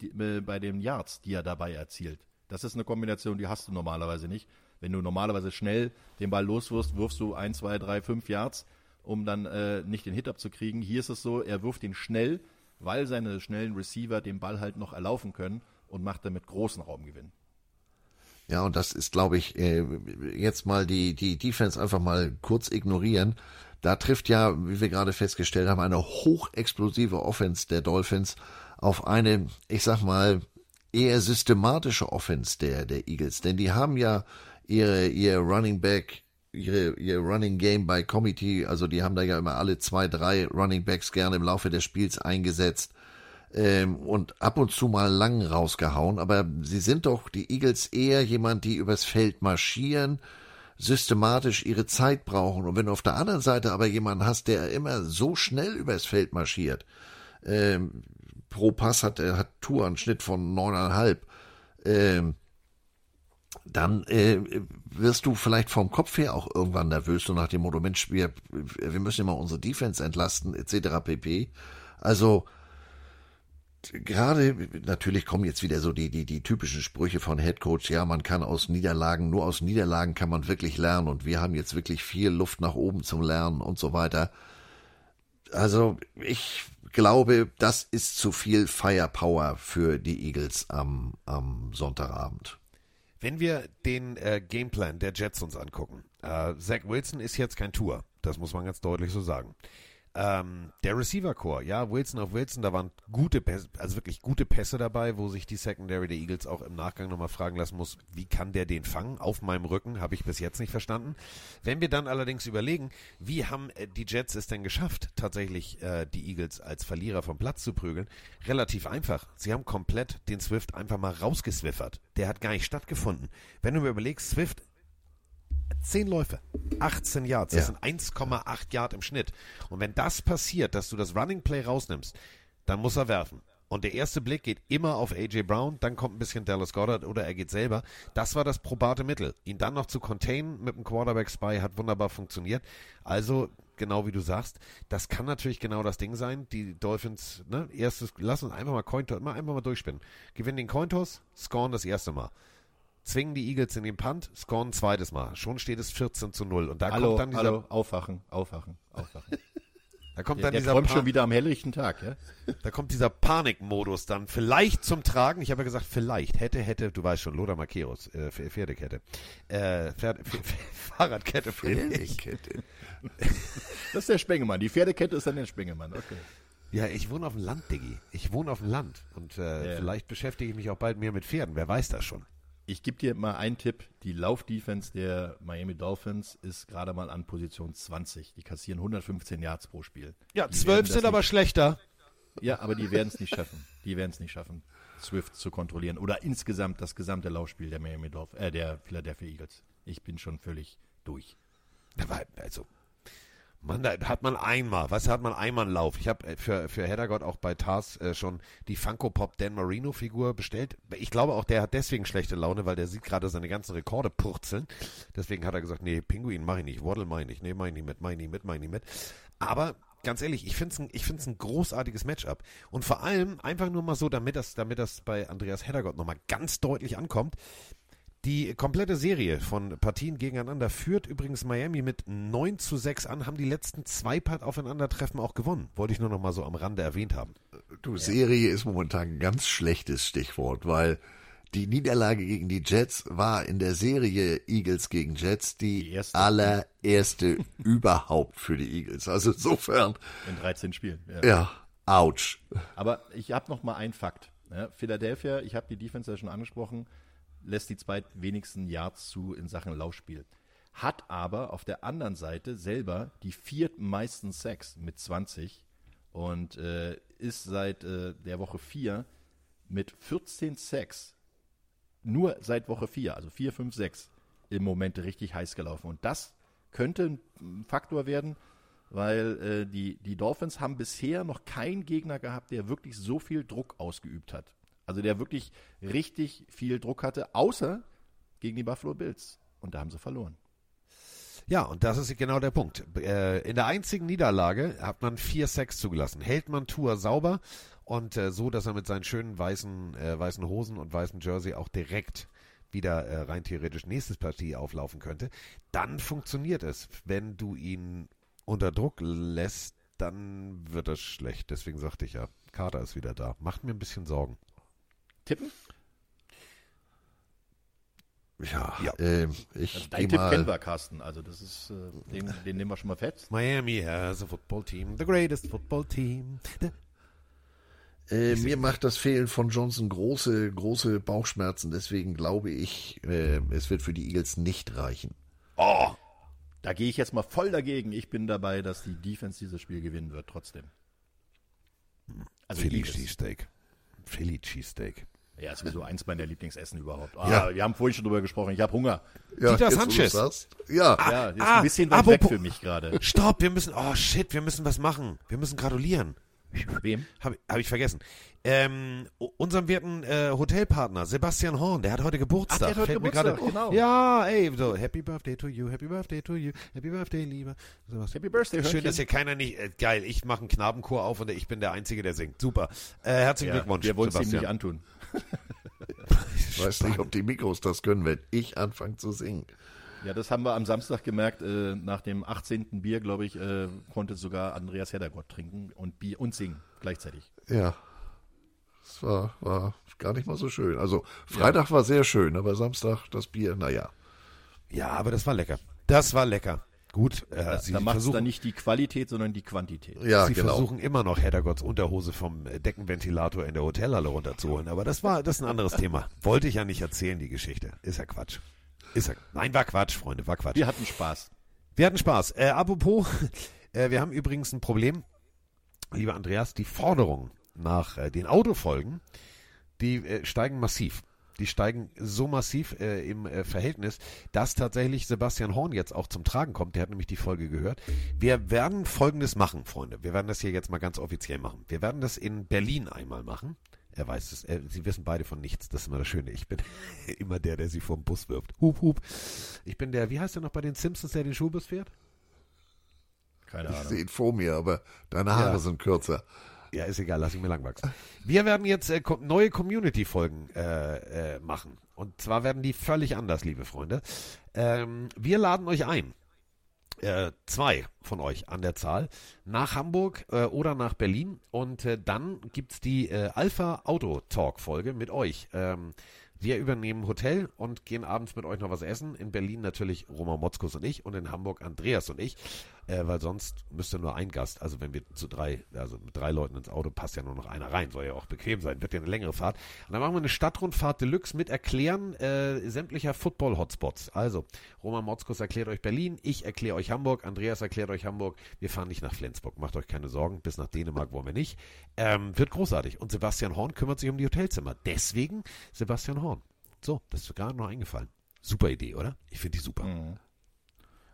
die, äh, bei den Yards, die er dabei erzielt. Das ist eine Kombination, die hast du normalerweise nicht. Wenn du normalerweise schnell den Ball loswirfst, wirfst du 1, 2, 3, 5 Yards, um dann äh, nicht den Hit abzukriegen. Hier ist es so, er wirft ihn schnell, weil seine schnellen Receiver den Ball halt noch erlaufen können und macht damit großen Raumgewinn. Ja, und das ist, glaube ich, äh, jetzt mal die, die Defense einfach mal kurz ignorieren. Da trifft ja, wie wir gerade festgestellt haben, eine hochexplosive Offense der Dolphins auf eine, ich sag mal, eher systematische Offense der, der Eagles. Denn die haben ja ihre, ihr Running Back, ihre, ihr Running Game by Committee, also die haben da ja immer alle zwei, drei Running Backs gerne im Laufe des Spiels eingesetzt ähm, und ab und zu mal lang rausgehauen. Aber sie sind doch, die Eagles, eher jemand, die übers Feld marschieren, systematisch ihre Zeit brauchen. Und wenn du auf der anderen Seite aber jemanden hast, der immer so schnell übers Feld marschiert, ähm, pro Pass hat, er hat Tour einen Schnitt von neuneinhalb. Ähm, dann äh, wirst du vielleicht vom Kopf her auch irgendwann nervös, so nach dem Motto, Mensch, wir, wir müssen immer unsere Defense entlasten, etc. pp. Also gerade, natürlich kommen jetzt wieder so die, die, die typischen Sprüche von Head Coach, ja, man kann aus Niederlagen, nur aus Niederlagen kann man wirklich lernen und wir haben jetzt wirklich viel Luft nach oben zum Lernen und so weiter. Also ich glaube, das ist zu viel Firepower für die Eagles am, am Sonntagabend. Wenn wir den äh, Gameplan der Jets uns angucken, äh, Zach Wilson ist jetzt kein Tour, das muss man ganz deutlich so sagen. Ähm, der Receiver Core, ja, Wilson auf Wilson, da waren gute, also wirklich gute Pässe dabei, wo sich die Secondary der Eagles auch im Nachgang nochmal fragen lassen muss, wie kann der den fangen? Auf meinem Rücken, habe ich bis jetzt nicht verstanden. Wenn wir dann allerdings überlegen, wie haben äh, die Jets es denn geschafft, tatsächlich äh, die Eagles als Verlierer vom Platz zu prügeln? Relativ einfach. Sie haben komplett den Swift einfach mal rausgeswiffert. Der hat gar nicht stattgefunden. Wenn du mir überlegst, Swift Zehn Läufe, 18 Yards, das ja. sind 1,8 Yard im Schnitt. Und wenn das passiert, dass du das Running Play rausnimmst, dann muss er werfen. Und der erste Blick geht immer auf AJ Brown, dann kommt ein bisschen Dallas Goddard oder er geht selber. Das war das probate Mittel. Ihn dann noch zu containen mit dem Quarterback Spy hat wunderbar funktioniert. Also, genau wie du sagst, das kann natürlich genau das Ding sein. Die Dolphins, ne, erstes, lass uns einfach mal Cointoss, mal einfach mal durchspinnen. Gewinnen den Cointoss, scoren das erste Mal zwingen die Eagles in den Punt, scoren zweites Mal. Schon steht es 14 zu 0. Und da hallo, kommt dann dieser. Hallo, aufwachen, aufwachen, aufwachen. da kommt dann der, dieser. träumt schon wieder am helllichten Tag, ja? Da kommt dieser Panikmodus dann vielleicht zum Tragen. Ich habe ja gesagt, vielleicht. Hätte, hätte, du weißt schon, Loda Makeros, äh, Pferdekette. Äh, Pferde, Fahrradkette für Pferdekette. Das ist der Spengemann. Die Pferdekette ist dann der Spengemann, okay. Ja, ich wohne auf dem Land, Diggi. Ich wohne auf dem Land. Und äh, ja. vielleicht beschäftige ich mich auch bald mehr mit Pferden. Wer weiß das schon. Ich gebe dir mal einen Tipp. Die Laufdefense der Miami Dolphins ist gerade mal an Position 20. Die kassieren 115 Yards pro Spiel. Ja, 12 sind aber schlechter. Ja, aber die werden es nicht schaffen. Die werden es nicht schaffen, Swift zu kontrollieren. Oder insgesamt das gesamte Laufspiel der Miami Dolphins, äh, der Philadelphia Eagles. Ich bin schon völlig durch. Also, Mann, da hat man einmal, was hat man einmal einen Lauf? Ich habe äh, für, für Heddergott auch bei Tars äh, schon die Funko Pop Dan Marino Figur bestellt. Ich glaube auch, der hat deswegen schlechte Laune, weil der sieht gerade seine ganzen Rekorde purzeln. Deswegen hat er gesagt, nee, Pinguin mache ich nicht, Waddle meine ich, nee, meine ich nicht mit, meine ich mit, meine ich mit. Aber ganz ehrlich, ich finde es find's ein großartiges Matchup. Und vor allem einfach nur mal so, damit das, damit das bei Andreas Heddergott nochmal ganz deutlich ankommt Die komplette Serie von Partien gegeneinander führt übrigens Miami mit 9 zu 6 an, haben die letzten zwei Part-Aufeinandertreffen auch gewonnen. Wollte ich nur noch mal so am Rande erwähnt haben. Du, Serie ist momentan ein ganz schlechtes Stichwort, weil die Niederlage gegen die Jets war in der Serie Eagles gegen Jets die, Die erste. allererste überhaupt für die Eagles. Also insofern, In 13 Spielen. Ja. ja, ouch. Aber ich habe noch mal einen Fakt. Ja, Philadelphia, ich habe die Defense ja schon angesprochen, lässt die zweitwenigsten Yards zu in Sachen Laufspiel. Hat aber auf der anderen Seite selber die viertmeisten Sacks mit 20 und äh, ist seit äh, der Woche 4 mit 14 Sacks, nur seit Woche 4, also 4, 5, 6, im Moment richtig heiß gelaufen. Und das könnte ein Faktor werden, weil äh, die, die Dolphins haben bisher noch keinen Gegner gehabt, der wirklich so viel Druck ausgeübt hat. Also der wirklich richtig viel Druck hatte, außer gegen die Buffalo Bills. Und da haben sie verloren. Ja, und das ist genau der Punkt. Äh, in der einzigen Niederlage hat man vier Sacks zugelassen. Hält man Tour sauber und äh, so, dass er mit seinen schönen weißen, äh, weißen Hosen und weißen Jersey auch direkt wieder rein theoretisch nächstes Partie auflaufen könnte, dann funktioniert es. Wenn du ihn unter Druck lässt, dann wird es schlecht. Deswegen sagte ich ja, Carter ist wieder da. Macht mir ein bisschen Sorgen. Tippen? Ja, Ja. ähm, ich Also dein Tipp kennen mal, wir, Carsten. Also das ist, äh, den, den nehmen wir schon mal fest. Miami has a football team, the greatest football team. Äh, mir macht das Fehlen von Johnson große, große Bauchschmerzen. Deswegen glaube ich, äh, es wird für die Eagles nicht reichen. Oh, da gehe ich jetzt mal voll dagegen. Ich bin dabei, dass die Defense dieses Spiel gewinnen wird, trotzdem. Also Philly Eagles. Cheesesteak. Philly Cheesesteak. Ja, ist sowieso eins meiner Lieblingsessen überhaupt. Ah, Ja. Wir haben vorhin schon drüber gesprochen. Ich habe Hunger. Ja, Dieter Sanchez. du's sagst. Ja, Ja, ist ah, ein bisschen weit weg für mich gerade. Stopp, wir müssen, oh shit, wir müssen was machen. Wir müssen gratulieren. Wem? Habe hab ich vergessen. Ähm, unserem werten äh, Hotelpartner, Sebastian Horn, der hat heute Geburtstag. Ach, der hat heute Fällt mir Geburtstag, gerade- genau. Ja, ey, so, Happy Birthday to you, Happy Birthday to you, Happy Birthday, lieber. Sebastian. Happy Birthday, Schön, Hörnchen. dass hier keiner nicht, äh, geil, ich mache einen Knabenchor auf und ich bin der Einzige, der singt. Super. Äh, herzlichen Ja, Glückwunsch, wir wollen es ihm nicht antun. Ich weiß nicht, ob die Mikros das können, wenn ich anfange zu singen. Ja, das haben wir am Samstag gemerkt. Äh, nach dem 18. Bier, glaube ich, äh, konnte sogar Andreas Heddergott trinken und Bier und singen gleichzeitig. Ja. Es war, war gar nicht mal so schön. Also Freitag war sehr schön, aber Samstag das Bier, naja. Ja, aber das war lecker. Das war lecker. Gut, äh, Sie da macht es versuchen dann nicht die Qualität, sondern die Quantität. Ja, Sie genau. versuchen immer noch Heddergotts Unterhose vom Deckenventilator in der Hotelhalle runterzuholen, aber das war das ist ein anderes Thema. Wollte ich ja nicht erzählen, die Geschichte. Ist ja Quatsch. Ist ja, nein, war Quatsch, Freunde, war Quatsch. Wir hatten Spaß. Wir hatten Spaß. Äh, apropos, äh, wir haben übrigens ein Problem, lieber Andreas, die Forderungen nach äh, den Autofolgen, die äh, steigen massiv. Die steigen so massiv äh, im äh, Verhältnis, dass tatsächlich Sebastian Horn jetzt auch zum Tragen kommt. Der hat nämlich die Folge gehört. Wir werden Folgendes machen, Freunde. Wir werden das hier jetzt mal ganz offiziell machen. Wir werden das in Berlin einmal machen. Er weiß es. Äh, Sie wissen beide von nichts. Das ist immer das Schöne. Ich bin immer der, der sie vom Bus wirft. Hup, hup. Ich bin der, wie heißt der noch bei den Simpsons, der den Schulbus fährt? Keine Ich Ahnung. sehe ihn vor mir, aber deine Haare Ja. sind kürzer. Ja, ist egal, lass ich mir lang wachsen. Wir werden jetzt äh, neue Community-Folgen äh, äh, machen. Und zwar werden die völlig anders, liebe Freunde. Ähm, wir laden euch ein. Äh, zwei von euch an der Zahl nach Hamburg äh, oder nach Berlin und äh, dann gibt's die äh, Alpha Auto Talk Folge mit euch. Ähm, wir übernehmen Hotel und gehen abends mit euch noch was essen. In Berlin natürlich Roman Motzkus und ich und in Hamburg Andreas und ich, äh, weil sonst müsste nur ein Gast, also wenn wir zu drei, also mit drei Leuten ins Auto passt ja nur noch einer rein, soll ja auch bequem sein, wird ja eine längere Fahrt. Und dann machen wir eine Stadtrundfahrt Deluxe mit Erklären äh, sämtlicher Football-Hotspots. Also, Roman Motzkus erklärt euch Berlin, ich erkläre euch Hamburg, Andreas erklärt euch Hamburg. Wir fahren nicht nach Flensburg, macht euch keine Sorgen, bis nach Dänemark wollen wir nicht. Ähm, wird großartig. Und Sebastian Horn kümmert sich um die Hotelzimmer. Deswegen Sebastian Horn. So, das ist gerade noch eingefallen. Super Idee, oder? Ich finde die super.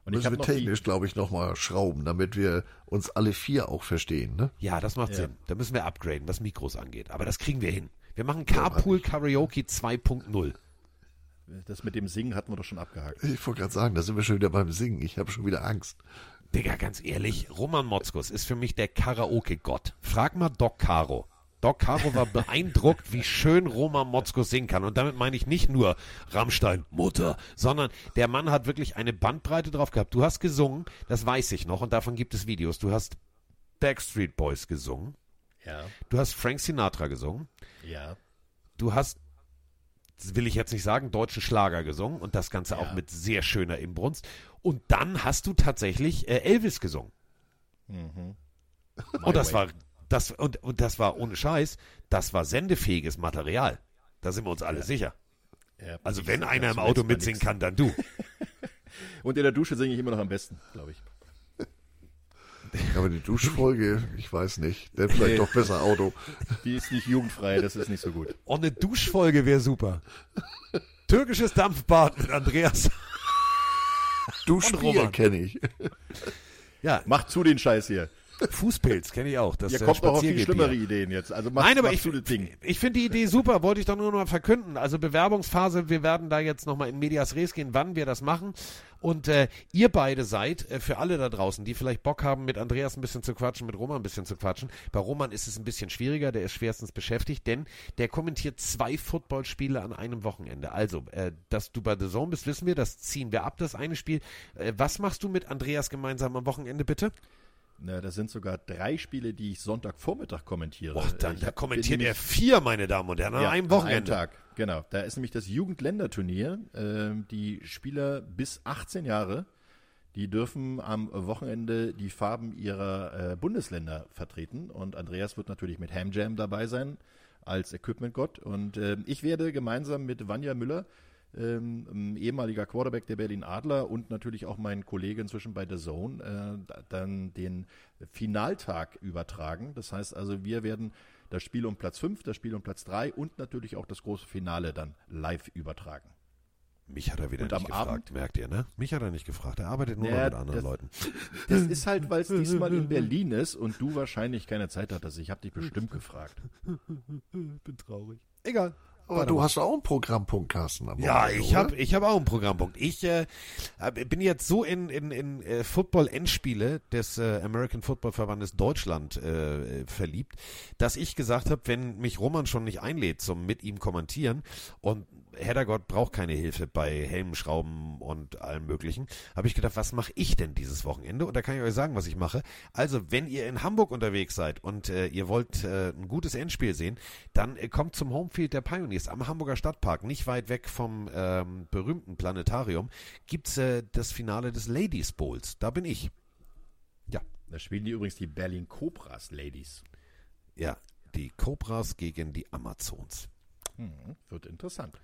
Und ich Müssen habe wir technisch, glaube ich, nochmal schrauben, damit wir uns alle vier auch verstehen, ne? Ja, das macht Ja. Sinn. Da müssen wir upgraden, was Mikros angeht. Aber das kriegen wir hin. Wir machen Carpool Karaoke 2.0. das mit dem Singen hatten wir doch schon abgehakt. Ich wollte gerade sagen, da sind wir schon wieder beim Singen. Ich habe schon wieder Angst. Digga, ganz ehrlich, Roman Motzkus ist für mich der Karaoke-Gott. Frag mal Doc Caro. Doc Caro war beeindruckt, wie schön Roman Motzko singen kann. Und damit meine ich nicht nur Rammstein, Mutter, sondern der Mann hat wirklich eine Bandbreite drauf gehabt. Du hast gesungen, das weiß ich noch, und davon gibt es Videos. Du hast Backstreet Boys gesungen. Ja, Du hast Frank Sinatra gesungen. ja. Du hast, will ich jetzt nicht sagen, deutschen Schlager gesungen und das Ganze auch Ja. mit sehr schöner Inbrunst. Und dann hast du tatsächlich äh, Elvis gesungen. Und das way. war, das, und, und das war ohne Scheiß, das war sendefähiges Material. Da sind wir uns alle sicher. Ja, Also wenn sag einer im Auto mitsingen kann, dann du. Und in der Dusche singe ich immer noch am besten, glaube ich. Aber die Duschfolge, ich weiß nicht. Der vielleicht Nee. doch besser Auto. Die ist nicht jugendfrei, das ist nicht so gut. Und eine Duschfolge wäre super. Türkisches Dampfbad mit Andreas. Duschbier kenne ich. Ja, Mach zu den Scheiß hier. Fußpilz kenne ich auch. Das Ihr äh, kommt auch auf viel schlimmere Ideen jetzt. Also mach, Nein, aber ich, das Ding. ich finde die Idee super, wollte ich doch nur noch mal verkünden. Also Bewerbungsphase, wir werden da jetzt nochmal in Medias Res gehen, wann wir das machen. Und äh, ihr beide seid, äh, für alle da draußen, die vielleicht Bock haben, mit Andreas ein bisschen zu quatschen, mit Roman ein bisschen zu quatschen. Bei Roman ist es ein bisschen schwieriger, der ist schwerstens beschäftigt, denn der kommentiert zwei Footballspiele an einem Wochenende. Also, äh, dass du bei The Zone bist, wissen wir, das ziehen wir ab, das eine Spiel. Äh, was machst du mit Andreas gemeinsam am Wochenende, bitte? Na, das sind sogar drei Spiele, die ich Sonntagvormittag kommentiere. Och, dann, da kommentiert er vier, meine Damen und Herren, an Ja, einem An Wochenende. einem Tag, genau. Da ist nämlich das Jugendländerturnier. Ähm, die Spieler bis 18 Jahre, die dürfen am Wochenende die Farben ihrer äh, Bundesländer vertreten. Und Andreas wird natürlich mit Ham Jam dabei sein als Equipment-Gott. Und ähm, ich werde gemeinsam mit Vanja Müller, ähm, ehemaliger Quarterback der Berlin Adler und natürlich auch mein Kollege inzwischen bei The Zone, äh, da- dann den Finaltag übertragen. Das heißt also, wir werden das Spiel um Platz 5, das Spiel um Platz 3 und natürlich auch das große Finale dann live übertragen. Mich hat er wieder Und nicht gefragt, Abend? merkt ihr, ne? Mich hat er nicht gefragt. Er arbeitet nur Ja, mit anderen das- Leuten. Das ist halt, weil es diesmal in Berlin ist und du wahrscheinlich keine Zeit hattest. Ich habe dich bestimmt gefragt. bin traurig. Egal. Aber du hast auch einen Programmpunkt, Carsten. am Ja, Wochenende, ich habe ich hab auch einen Programmpunkt. Ich äh, bin jetzt so in, in, in äh, Football-Endspiele des äh, American Football Verbandes Deutschland äh, verliebt, dass ich gesagt habe, wenn mich Roman schon nicht einlädt zum mit ihm kommentieren und Heddergott braucht keine Hilfe bei Helmschrauben und allem möglichen, habe ich gedacht, was mache ich denn dieses Wochenende? Und da kann ich euch sagen, was ich mache. Also, wenn ihr in Hamburg unterwegs seid und äh, ihr wollt äh, ein gutes Endspiel sehen, dann äh, kommt zum Homefield der Pioneers am Hamburger Stadtpark, nicht weit weg vom ähm, berühmten Planetarium, gibt's äh, das Finale des Ladies Bowls. Da bin ich. Ja, Da spielen die übrigens die Berlin Cobras, Ladies. ja, die Cobras gegen die Amazons. Hm, wird interessant.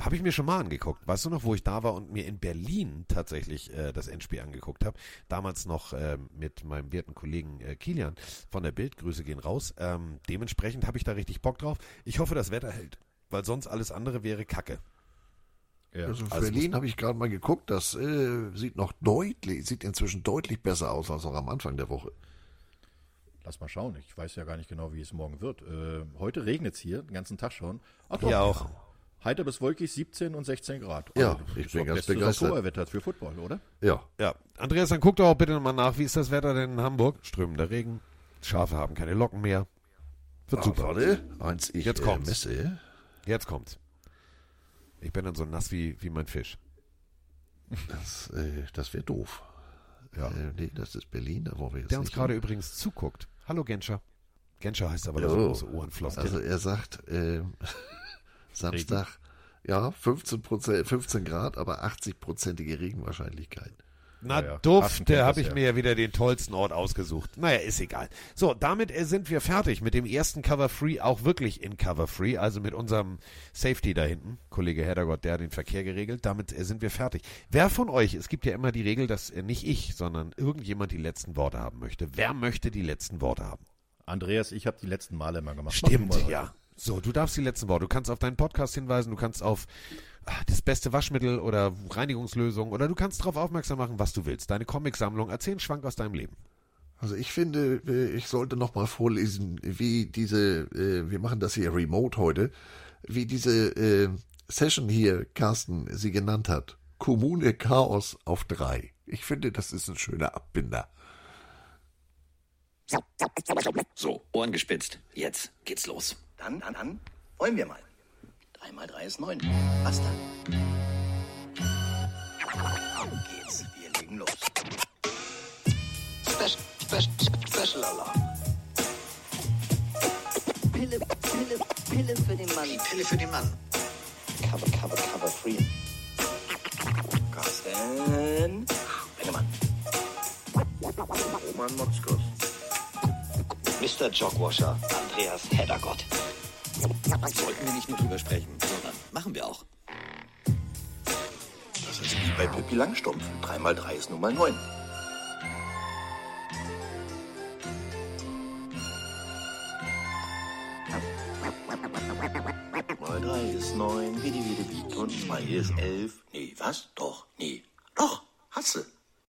Habe ich mir schon mal angeguckt. Weißt du noch, wo ich da war und mir in Berlin tatsächlich äh, das Endspiel angeguckt habe? Damals noch ähm, mit meinem werten Kollegen äh, Kilian von der Bild. Grüße gehen raus. Ähm, dementsprechend habe ich da richtig Bock drauf. Ich hoffe, das Wetter hält, weil sonst alles andere wäre Kacke. Ja. Also Also Berlin habe ich gerade mal geguckt, das äh, sieht noch deutlich, sieht inzwischen deutlich besser aus als noch am Anfang der Woche. Lass mal schauen. Ich weiß ja gar nicht genau, wie es morgen wird. Äh, heute regnet es hier, den ganzen Tag schon. Ach doch, Hier auch. Heiter bis wolkig, 17 und 16 Grad. Ja, Also, ich ist bin ganz begeistert. Oktoberwetter für Football, oder? Ja, Ja, Andreas, dann guck doch auch bitte nochmal nach. Wie ist das Wetter denn in Hamburg? Strömender Regen. Schafe haben keine Locken mehr. Wird Ah, super. warte, eins ich Jetzt äh, kommt's. messe. Jetzt kommt's. Ich bin dann so nass wie, wie mein Fisch. Das, äh, das wäre doof. Ja. Äh, nee, das ist Berlin, da wollen wir jetzt Der uns gerade übrigens zuguckt. Hallo Genscher. Genscher heißt aber, dass er Jo. große Ohrenflossen Also er sagt, ähm, Samstag, ja, 15, Prozent, 15 Grad, aber 80-prozentige Regenwahrscheinlichkeit. Na Ja, ja. duft, Affen der kennt habe ich mir ja wieder den tollsten Ort ausgesucht. Naja, ist egal. So, damit äh, sind wir fertig mit dem ersten Cover Free, auch wirklich in Cover Free, also mit unserem Safety da hinten. Kollege Heddergott, der hat den Verkehr geregelt. Damit äh, sind wir fertig. Wer von euch, es gibt ja immer die Regel, dass äh, nicht ich, sondern irgendjemand die letzten Worte haben möchte. Wer möchte die letzten Worte haben? Andreas, ich habe die letzten Male immer gemacht. Mach Stimmt, ja. So, du darfst die letzten Worte. Du kannst auf deinen Podcast hinweisen, du kannst auf ah, das beste Waschmittel oder Reinigungslösung oder du kannst darauf aufmerksam machen, was du willst. Deine Comicsammlung, erzähl einen Schwank aus deinem Leben. Also ich finde, äh, ich sollte noch mal vorlesen, wie diese, äh, wir machen das hier remote heute, wie diese äh, Session hier, Carsten, sie genannt hat. Kommune Chaos auf drei. Ich finde, das ist ein schöner Abbinder. So, Ohren gespitzt. Jetzt geht's los. Dann, dann, dann, wollen wir mal. Drei mal drei ist neun. Was dann? Auf geht's, wir legen los. Special, special, special Alarm. Pille, Pille, Pille für den Mann. Die Pille für den Mann. Cover, cover, cover free. Carsten Bennemann. Roman Motzkos. Mr. Jogwasher, Andreas Heddergott. Sollten wir nicht nur drüber sprechen, sondern machen wir auch. Das ist wie bei Pippi Langstumpf. Drei mal drei ist nun mal neun. Mal drei ist neun, wie die wie die wie. Und zwei ist elf. Nee, was? Doch, nee.